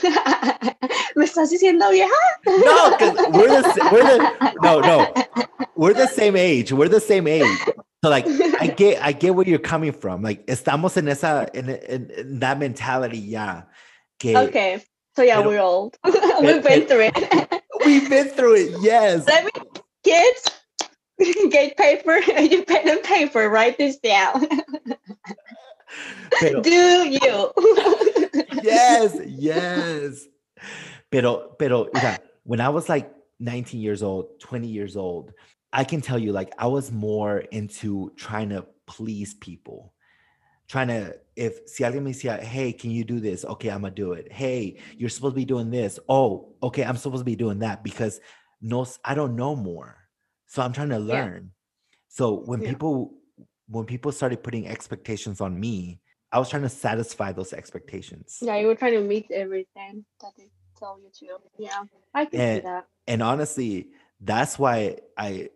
Speaker 3: ¿Me estás diciendo vieja?
Speaker 2: No, we're the we're the no no we're the same age. We're the same age. So like I get I get where you're coming from. Like estamos en esa en, en, en that mentality ya. Que
Speaker 3: Okay. So yeah, we're old. We've been through it.
Speaker 2: we've been through it. Yes.
Speaker 3: Let me, kids, get paper, you pen and paper. Write this down.
Speaker 2: Pero,
Speaker 3: Do you?
Speaker 2: Yes, yes. Pero pero mira, when I was like 19 years old, 20 years old, I can tell you like I was more into trying to please people. Trying to if si alguien me decía, hey, can you do this? Okay, I'm gonna do it. Hey, you're supposed to be doing this. Oh, okay, I'm supposed to be doing that because no, I don't know more. So I'm trying to
Speaker 3: Yeah.
Speaker 2: learn. So when
Speaker 3: Yeah.
Speaker 2: people when people started putting expectations on me, I was trying to satisfy those expectations.
Speaker 3: yeah, you were trying to meet everything that they tell you to. Yeah, I can
Speaker 2: Eh,
Speaker 3: see that.
Speaker 2: and honestly, that's why I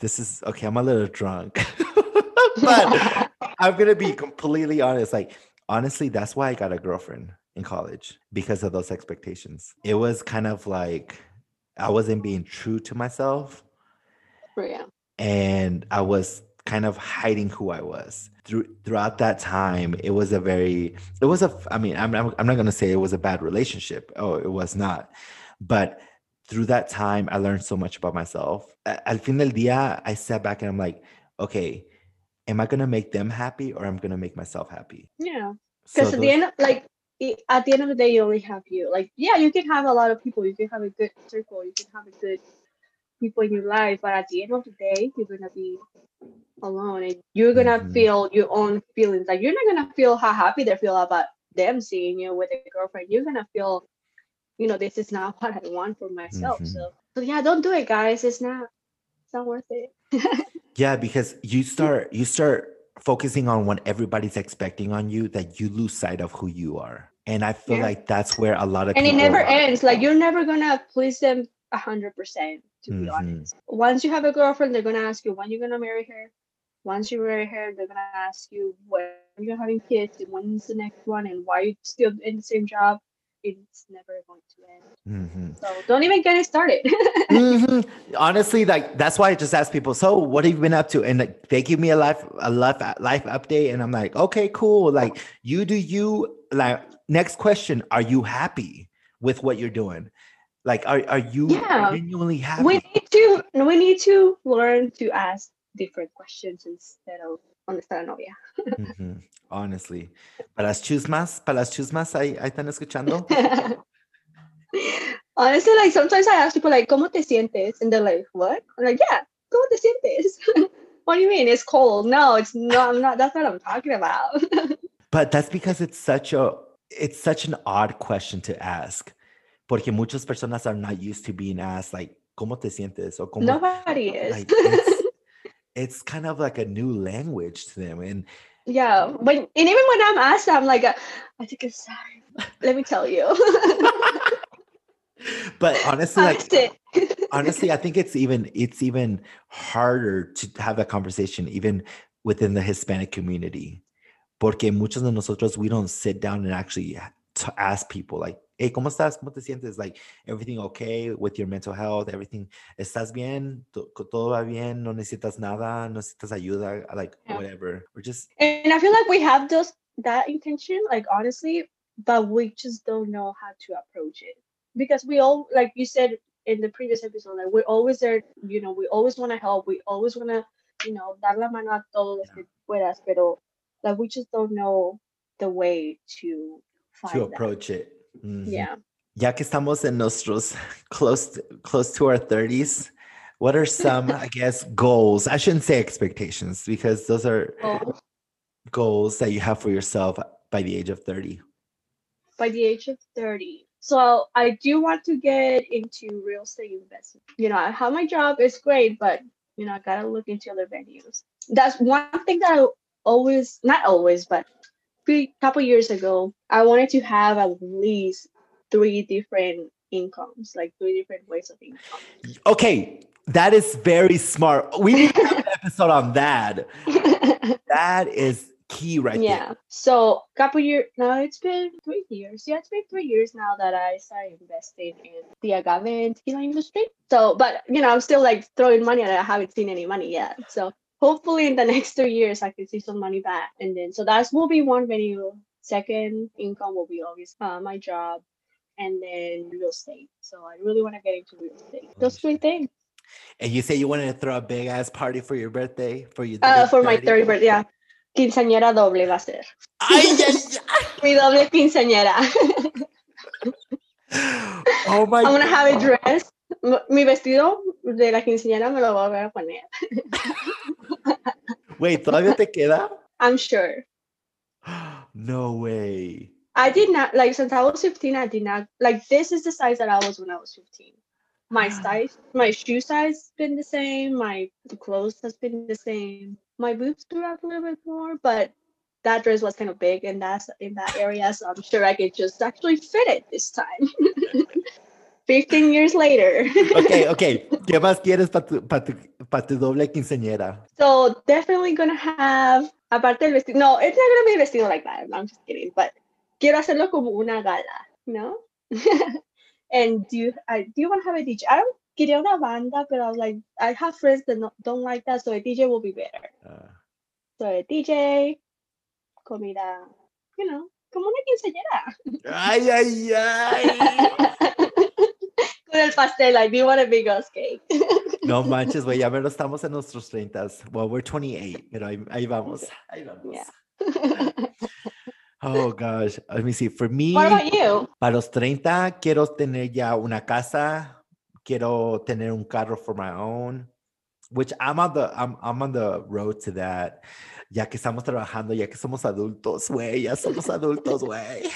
Speaker 2: this is okay, I'm a little drunk. but I'm gonna be completely honest. Like, honestly, that's why I got a girlfriend in college because of those expectations. It was kind of like I wasn't being true to myself
Speaker 3: yeah.
Speaker 2: and I was kind of hiding who I was. Through throughout that time, it was a very it was a I mean, I'm I'm, I'm not going to say it was a bad relationship. Oh, it was not. But through that time, I learned so much about myself. Al fin del día, I sat back and I'm like, okay, am I gonna make them happy or I'm gonna make myself happy?
Speaker 3: Yeah.
Speaker 2: So
Speaker 3: Because at the end, like at the end of the day, you only have you. Like, yeah, you can have a lot of people. You can have a good circle. You can have a good people in your life. But at the end of the day, you're gonna be alone, and you're gonna
Speaker 2: Mhm.
Speaker 3: feel your own feelings. Like, you're not gonna feel how happy they feel about them seeing you with a girlfriend. You're gonna feel, you know, this is not what I want for myself.
Speaker 2: Mhm.
Speaker 3: So, so yeah, don't do it, guys. It's not. It's not worth it.
Speaker 2: yeah, because you start you start focusing on what everybody's expecting on you that you lose sight of who you are. And I feel
Speaker 3: Yeah.
Speaker 2: like that's where a lot of
Speaker 3: and it never ends like you're never gonna please them a hundred percent to be
Speaker 2: Mhm.
Speaker 3: honest once you have a girlfriend they're gonna ask you when you're gonna marry her once you marry her they're gonna ask you when you're having kids and when's the next one and why you still in the same job it's never going to end
Speaker 2: Mhm.
Speaker 3: so don't even get it started
Speaker 2: Mhm. Honestly, like that's why I just ask people. So, what have you been up to? And like, they give me a life a life life update, and I'm like, okay, cool. Like you do you. Like next question: Are you happy with what you're doing? Like, are are you
Speaker 3: Yeah.
Speaker 2: genuinely happy?
Speaker 3: we need to we need to learn to ask different questions instead of ¿Dónde está la novia?
Speaker 2: Ujú, Honestly, para las chusmas, para las chusmas, ahí, ahí están escuchando.
Speaker 3: Honestly, like sometimes I ask people like, ¿Cómo te sientes? And they're like, what? I'm like, yeah, ¿cómo te sientes? what do you mean? It's cold. No, it's not. I'm not. That's what I'm talking about.
Speaker 2: But that's because it's such a it's such an odd question to ask. Porque muchas personas are not used to being asked like, ¿Cómo te sientes? Or ¿Cómo,
Speaker 3: Nobody is.
Speaker 2: like it's, it's kind of like a new language to them. And
Speaker 3: yeah. When and even when I'm asked, I'm like, uh, I take a sigh. Let me tell you.
Speaker 2: but honestly, like honestly, I think it's even it's even harder to have that conversation even within the Hispanic community. Porque muchos de nosotros we don't sit down and actually to ask people like, hey, ¿cómo estás? ¿Cómo te sientes? Like everything okay with your mental health? Everything estás bien? To- Todo va bien? No necesitas nada? No necesitas ayuda? Like
Speaker 3: Yeah.
Speaker 2: whatever. We're just
Speaker 3: and I feel like we have those that intention, like honestly, but we just don't know how to approach it because we all, like you said in the previous episode, like we're always there. You know, we always want to help. We always want to, you know, dar la mano a todos los que puedas, pero like we just don't know the way to find
Speaker 2: to
Speaker 3: that.
Speaker 2: approach it. Mhm.
Speaker 3: Yeah.
Speaker 2: ya que estamos en nuestros close to, close to our 30s what are some i guess goals i shouldn't say expectations because those are
Speaker 3: Oh,
Speaker 2: goals that you have for yourself by the age of 30
Speaker 3: by the age of 30. So I do want to get into real estate investment. You know, I have my job, it's great, but you know, I gotta look into other venues. That's one thing that I always not always, but a couple years ago, I wanted to have at least three different incomes, like three different ways of income.
Speaker 2: okay that is very smart we need to have an episode on that that is key right
Speaker 3: yeah. So couple years now it's been three years. Yeah, it's been three years now that I started investing in the agave and tequila industry. So but you know, I'm still like throwing money and I haven't seen any money yet. So hopefully in the next three years I can see some money back. And then so that's will be one venue. Second income will be always uh, my job and then real estate. So I really want to get into real estate. Those three things.
Speaker 2: and you say you wanted to throw a big ass party for your birthday for your
Speaker 3: Uh, for my
Speaker 2: 30?
Speaker 3: third birthday, yeah. Quinceañera doble va a ser.
Speaker 2: Ay, ay,
Speaker 3: Mi doble quinceañera.
Speaker 2: oh my
Speaker 3: I'm gonna
Speaker 2: God.
Speaker 3: have a dress. Mi vestido de la quinceañera me lo voy a poner.
Speaker 2: Wait todavía te queda
Speaker 3: I'm sure.
Speaker 2: no way
Speaker 3: I did not like since I was 15. I did not like this is the size that I was when I was 15. My ah. size, my shoe size been the same. My the clothes has been the same. My boobs grew out a little bit more, but that dress was kind of big and that's in that area, so I'm sure I could just actually fit it this time. 15 years later.
Speaker 2: Ok, ok. ¿Qué más quieres para tu, pa tu, pa tu doble quinceañera?
Speaker 3: So definitely gonna have aparte del vestido. No, it's not gonna be a vestido like that. I'm just kidding. But quiero hacerlo como una gala, ¿no? and do you I, do you want to have a DJ? I don't quería una banda, but I was like, I have friends that no, don't like that, so a DJ will be better.
Speaker 2: Ah,
Speaker 3: So a DJ, comida, you know, como una quinceañera.
Speaker 2: ay, ay, ay.
Speaker 3: Con el pastel, like, do you want a big ass cake?
Speaker 2: No manches, güey, ya menos estamos en nuestros 30. Well, we're 28, pero ahí, ahí vamos. Ahí vamos.
Speaker 3: Yeah.
Speaker 2: Oh gosh. Let me see. For me,
Speaker 3: what about you?
Speaker 2: para los 30, quiero tener ya una casa. Quiero tener un carro for my own. Which I'm on the I'm, I'm on the road to that. Ya que estamos trabajando, ya que somos adultos, güey. Ya somos adultos, güey.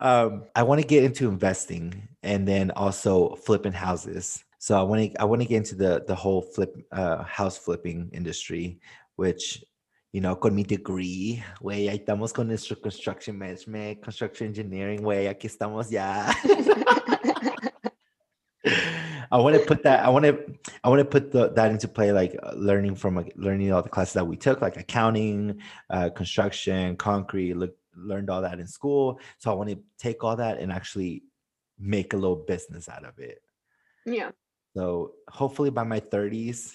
Speaker 2: Um, I want to get into investing and then also flipping houses. So I want to I want to get into the the whole flip uh, house flipping industry, which you know, con mi degree, güey, estamos con nuestro construction management, construction engineering, güey, aquí estamos ya. I want to put that. I want to. I want to put the, that into play, like uh, learning from like, learning all the classes that we took, like accounting, uh, construction, concrete. Look, learned all that in school. So I want to take all that and actually make a little business out of it.
Speaker 3: yeah.
Speaker 2: So hopefully by my 30s,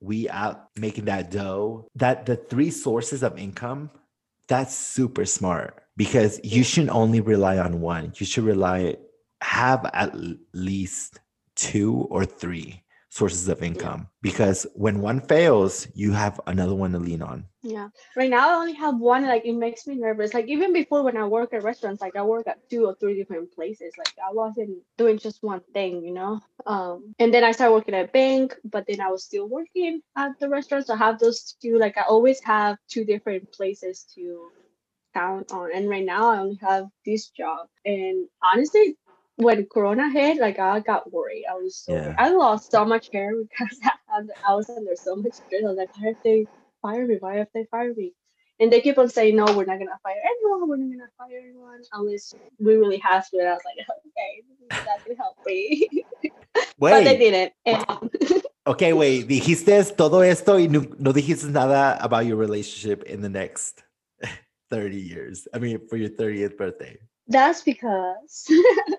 Speaker 2: we out making that dough. That the three sources of income, that's super smart because you shouldn't only rely on one. You should rely have at least two or three sources of income because when one fails, you have another one to lean on.
Speaker 3: Yeah. Right now I only have one, like it makes me nervous. Like even before when I work at restaurants, like I work at two or three different places. Like I wasn't doing just one thing, you know? Um and then I started working at a bank, but then I was still working at the restaurant. So I have those two, like I always have two different places to count on. And right now I only have this job. And honestly, when Corona hit, like I got worried. I was so
Speaker 2: Yeah.
Speaker 3: I lost so much hair because I, I was under so much stress. I was like, why if they fire me? Why if they fire me? And they keep on saying, no, we're not gonna fire anyone. We're not gonna fire anyone unless we really have to. And I was like, okay, that can help me. but they didn't. And
Speaker 2: okay, wait. Dijiste todo esto y no, no dijiste nada about your relationship in the next 30 years. I mean, for your 30th birthday.
Speaker 3: That's because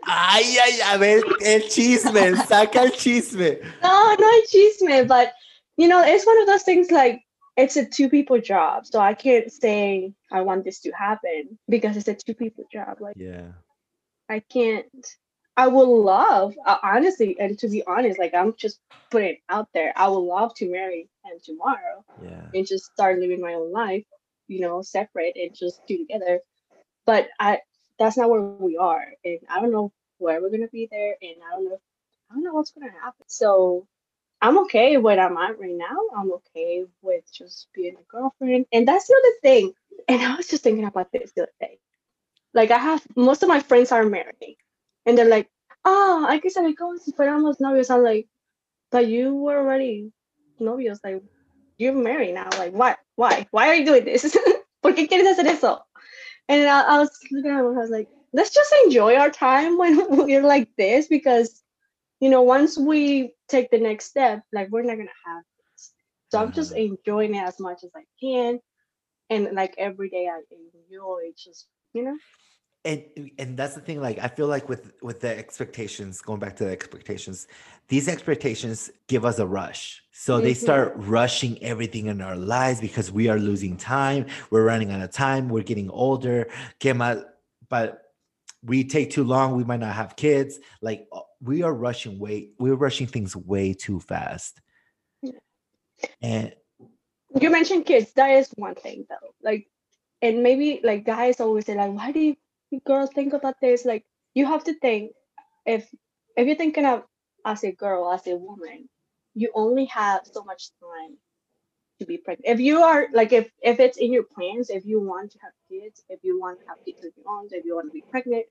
Speaker 2: Ay, ay, a ver, el chisme, saca el chisme.
Speaker 3: no, no chisme, but you know, it's one of those things like it's a two people job. So I can't say I want this to happen because it's a two people job. Like
Speaker 2: Yeah.
Speaker 3: I can't. I would love, uh, honestly, and to be honest, like I'm just putting it out there. I would love to marry him tomorrow
Speaker 2: Yeah.
Speaker 3: and just start living my own life, you know, separate and just do together. But I, that's not where we are, and I don't know where we're gonna be there, and I don't know, I don't know what's gonna happen. So I'm okay where I'm at right now. I'm okay with just being a girlfriend, and that's the other thing. And I was just thinking about this the other day. Like I have most of my friends are married, and they're like, "Oh, hay que saber cómo si fuéramos novios." I'm like, "But you were already novios. Like you're married now. Like why? Why? Why are you doing this? ¿Por qué quieres hacer eso?" And I, I was looking at him. I was like, "Let's just enjoy our time when we're like this, because you know, once we take the next step, like we're not gonna have this. So I'm just mm-hmm. enjoying it as much as I can, and like every day I enjoy just you know."
Speaker 2: And and that's the thing like i feel like with with the expectations going back to the expectations these expectations give us a rush. So they
Speaker 3: Mhm.
Speaker 2: start rushing everything in our lives because we are losing time we're running out of time we're getting older but we take too long we might not have kids. Like uh, we are rushing way we're rushing things way too fast. And
Speaker 3: you mentioned kids that is one thing though. Like and maybe like guys always say like why do you girls think about this like you have to think if if you're thinking of as a girl as a woman you only have so much time to be pregnant. If you are like if if it's in your plans if you want to have kids if you want to have kids of your own if you want to be pregnant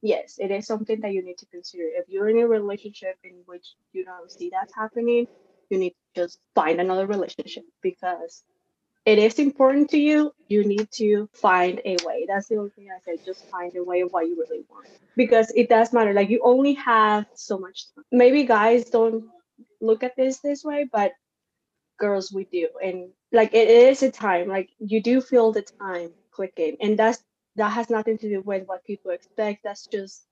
Speaker 3: yes it is something that you need to consider. If you're in a relationship in which you don't see that happening you need to just find another relationship because it is important to you. You need to find a way. That's the only thing I say. Just find a way of what you really want because it does matter. Like you only have so much time. Maybe guys don't look at this this way, but girls we do. And like it is a time. Like you do feel the time clicking, and that's that has nothing to do with what people expect. That's just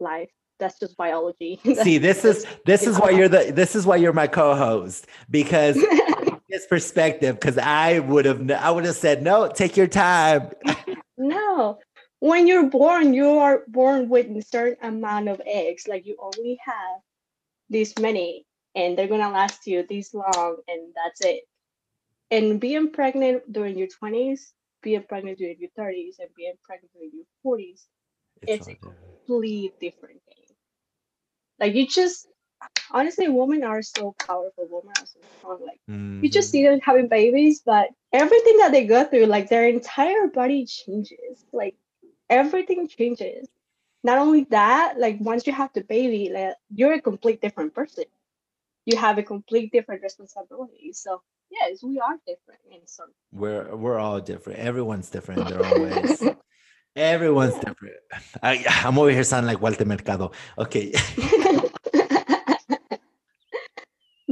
Speaker 3: life. That's just biology.
Speaker 2: see this is this is why you're the this is why you're my co-host because this perspective because i would have i would have said no take your time
Speaker 3: No, when you're born, you are born with a certain amount of eggs. Like you only have this many, and they're gonna last you this long, and that's it. And being pregnant during your twenties, being pregnant during your thirties, and being pregnant during your forties, It's
Speaker 2: all different.
Speaker 3: complete different thing. Like you just honestly, women are so powerful. Women are so strong. Like you just
Speaker 2: Mhm.
Speaker 3: see them having babies, but everything that they go through, like their entire body changes. Like everything changes. Not only that, like once you have the baby, like you're a complete different person. You have a complete different responsibility. So yes, we are different in some.
Speaker 2: We're we're all different. Everyone's different in their own ways. Everyone's different. I, I'm over here sounding like Walter Mercado. Okay.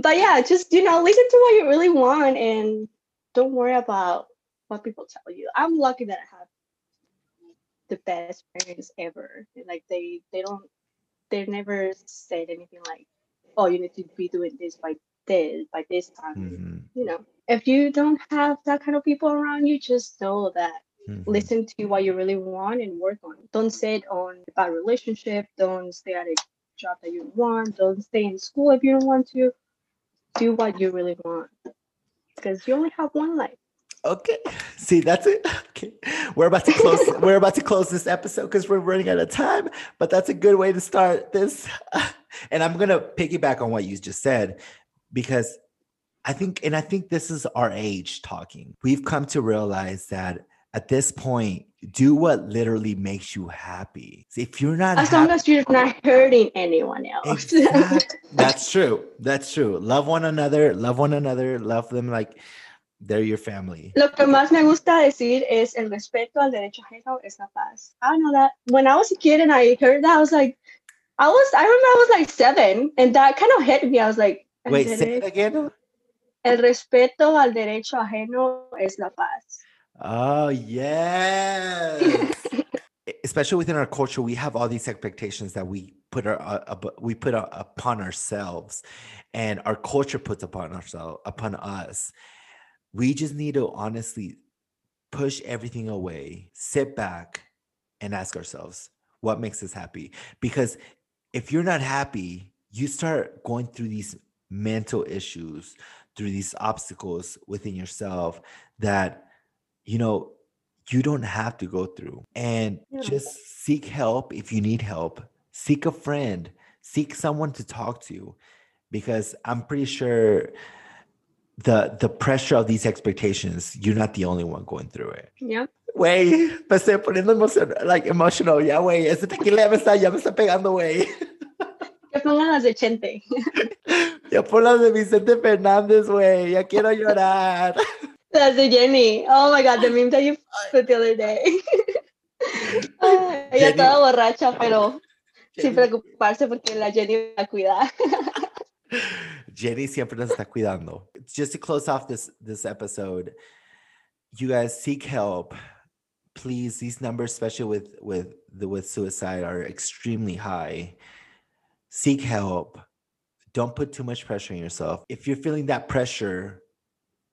Speaker 3: but yeah, just you know, listen to what you really want and don't worry about what people tell you. I'm lucky that I have the best parents ever. Like they they don't they never said anything like, Oh, you need to be doing this by this by this time.
Speaker 2: Mhm,
Speaker 3: You know. If you don't have that kind of people around you, just know that
Speaker 2: mhm.
Speaker 3: listen to what you really want and work on it. Don't sit on a bad relationship. Don't stay at a job that you don't want. Don't stay in school if you don't want to. Do what you really want. Because you only have one life.
Speaker 2: Okay. See, that's it. Okay. We're about to close. we're about to close this episode because we're running out of time. But that's a good way to start this. And I'm gonna piggyback on what you just said because I think, and I think this is our age talking. We've come to realize that at this point, do what literally makes you happy. If you're not
Speaker 3: As long
Speaker 2: happy,
Speaker 3: as you're not hurting anyone else.
Speaker 2: Exact- That's true. That's true. Love one another. Love one another. Love them like they're your family.
Speaker 3: Lo que más me gusta decir es el respeto al derecho ajeno es la paz. I know that. When I was a kid and I heard that, I was like, I was, I remember I was like seven, and that kind of hit me. I was like,
Speaker 2: Wait, say it again.
Speaker 3: El respeto al derecho ajeno es la paz.
Speaker 2: Oh yes. Especially within our culture, we have all these expectations that we put our uh, we put uh, upon ourselves, and our culture puts upon ourselves upon us. We just need to honestly push everything away, sit back, and ask ourselves what makes us happy. Because if you're not happy, you start going through these mental issues, through these obstacles within yourself that you know you don't have to go through and
Speaker 3: Yeah.
Speaker 2: just seek help if you need help seek a friend seek someone to talk to because i'm pretty sure the the pressure of these expectations you're not the only one going through it
Speaker 3: Yeah.
Speaker 2: Güey, me estoy poniendo emocional, like emotional, ya, güey. Ese tequila ya me está, ya me está pegando, güey.
Speaker 3: Que pongan las de Chente.
Speaker 2: Ya por las de Vicente Fernández, güey. Ya quiero llorar.
Speaker 3: Las de Jenny. Oh my god, the meme that you put the other day. Ay, Ella
Speaker 2: Jenny-
Speaker 3: toda borracha, pero sin preocuparse porque la Jenny la cuida.
Speaker 2: Jenny siempre nos está cuidando. Just to close off this this episode, you guys seek help. Please, these numbers, especially with with the with suicide, are extremely high. Seek help. Don't put too much pressure on yourself. If you're feeling that pressure,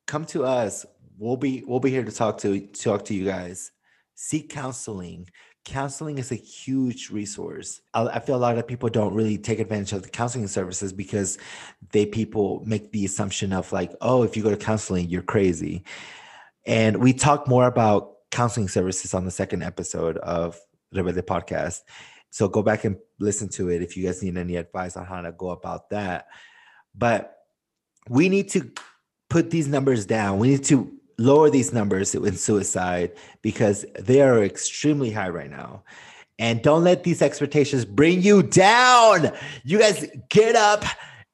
Speaker 2: come to us. We'll be we'll be here to talk to talk to you guys. Seek counseling. Counseling is a huge resource. I, I feel a lot of people don't really take advantage of the counseling services because they people make the assumption of like, oh, if you go to counseling, you're crazy. And we talk more about counseling services on the second episode of Rebelde Podcast. So go back and listen to it if you guys need any advice on how to go about that. But we need to put these numbers down. We need to lower these numbers in suicide because they are extremely high right now. And don't let these expectations bring you down. You guys get up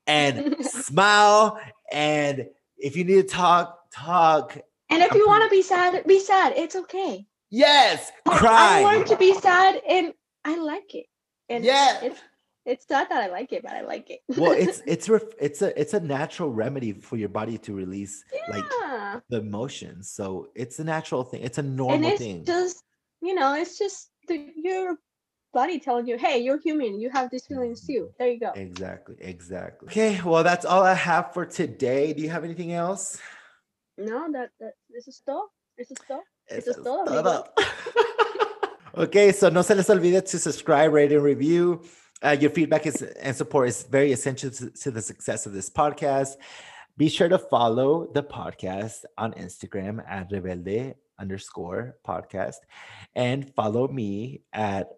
Speaker 2: and smile. And if you need to talk, talk.
Speaker 3: And if you want to be sad, be sad. It's okay.
Speaker 2: Yes,
Speaker 3: I-
Speaker 2: cry.
Speaker 3: I learned to be sad and I like it. And
Speaker 2: Yeah.
Speaker 3: it's, it's not that I like it, but I like it.
Speaker 2: well, it's it's ref- it's a it's a natural remedy for your body to release like the emotions. So it's a natural thing. It's a
Speaker 3: and
Speaker 2: normal
Speaker 3: it's
Speaker 2: thing.
Speaker 3: just you know it's just the, your body telling you hey you're human you have these feelings mm-hmm. too there you go
Speaker 2: Exactly, exactly. Okay, well, that's all I have for today. Do you have anything else?
Speaker 3: no that that this is todo this is todo
Speaker 2: Eso
Speaker 3: es
Speaker 2: es
Speaker 3: todo,
Speaker 2: todo. Okay, so no se les olvide to subscribe, rate, and review. Uh, your feedback is and support is very essential to, to the success of this podcast. Be sure to follow the podcast on Instagram at Rebelde underscore podcast and follow me at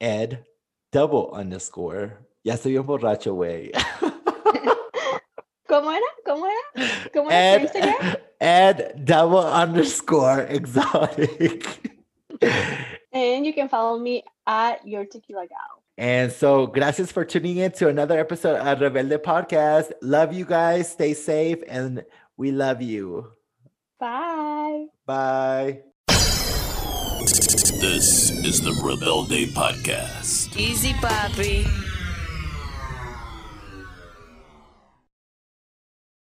Speaker 2: Ed double underscore. Ya soy un borracho, güey.
Speaker 3: ¿Cómo era? ¿Cómo era? ¿Cómo era tu Instagram?
Speaker 2: Ed double underscore exotic.
Speaker 3: And you can follow me at your tequila gal.
Speaker 2: And so, gracias for tuning in to another episode of Rebelde Podcast. Love you guys. Stay safe, and we love you.
Speaker 3: Bye.
Speaker 2: Bye.
Speaker 1: This is the Rebelde Podcast.
Speaker 4: Easy, papi.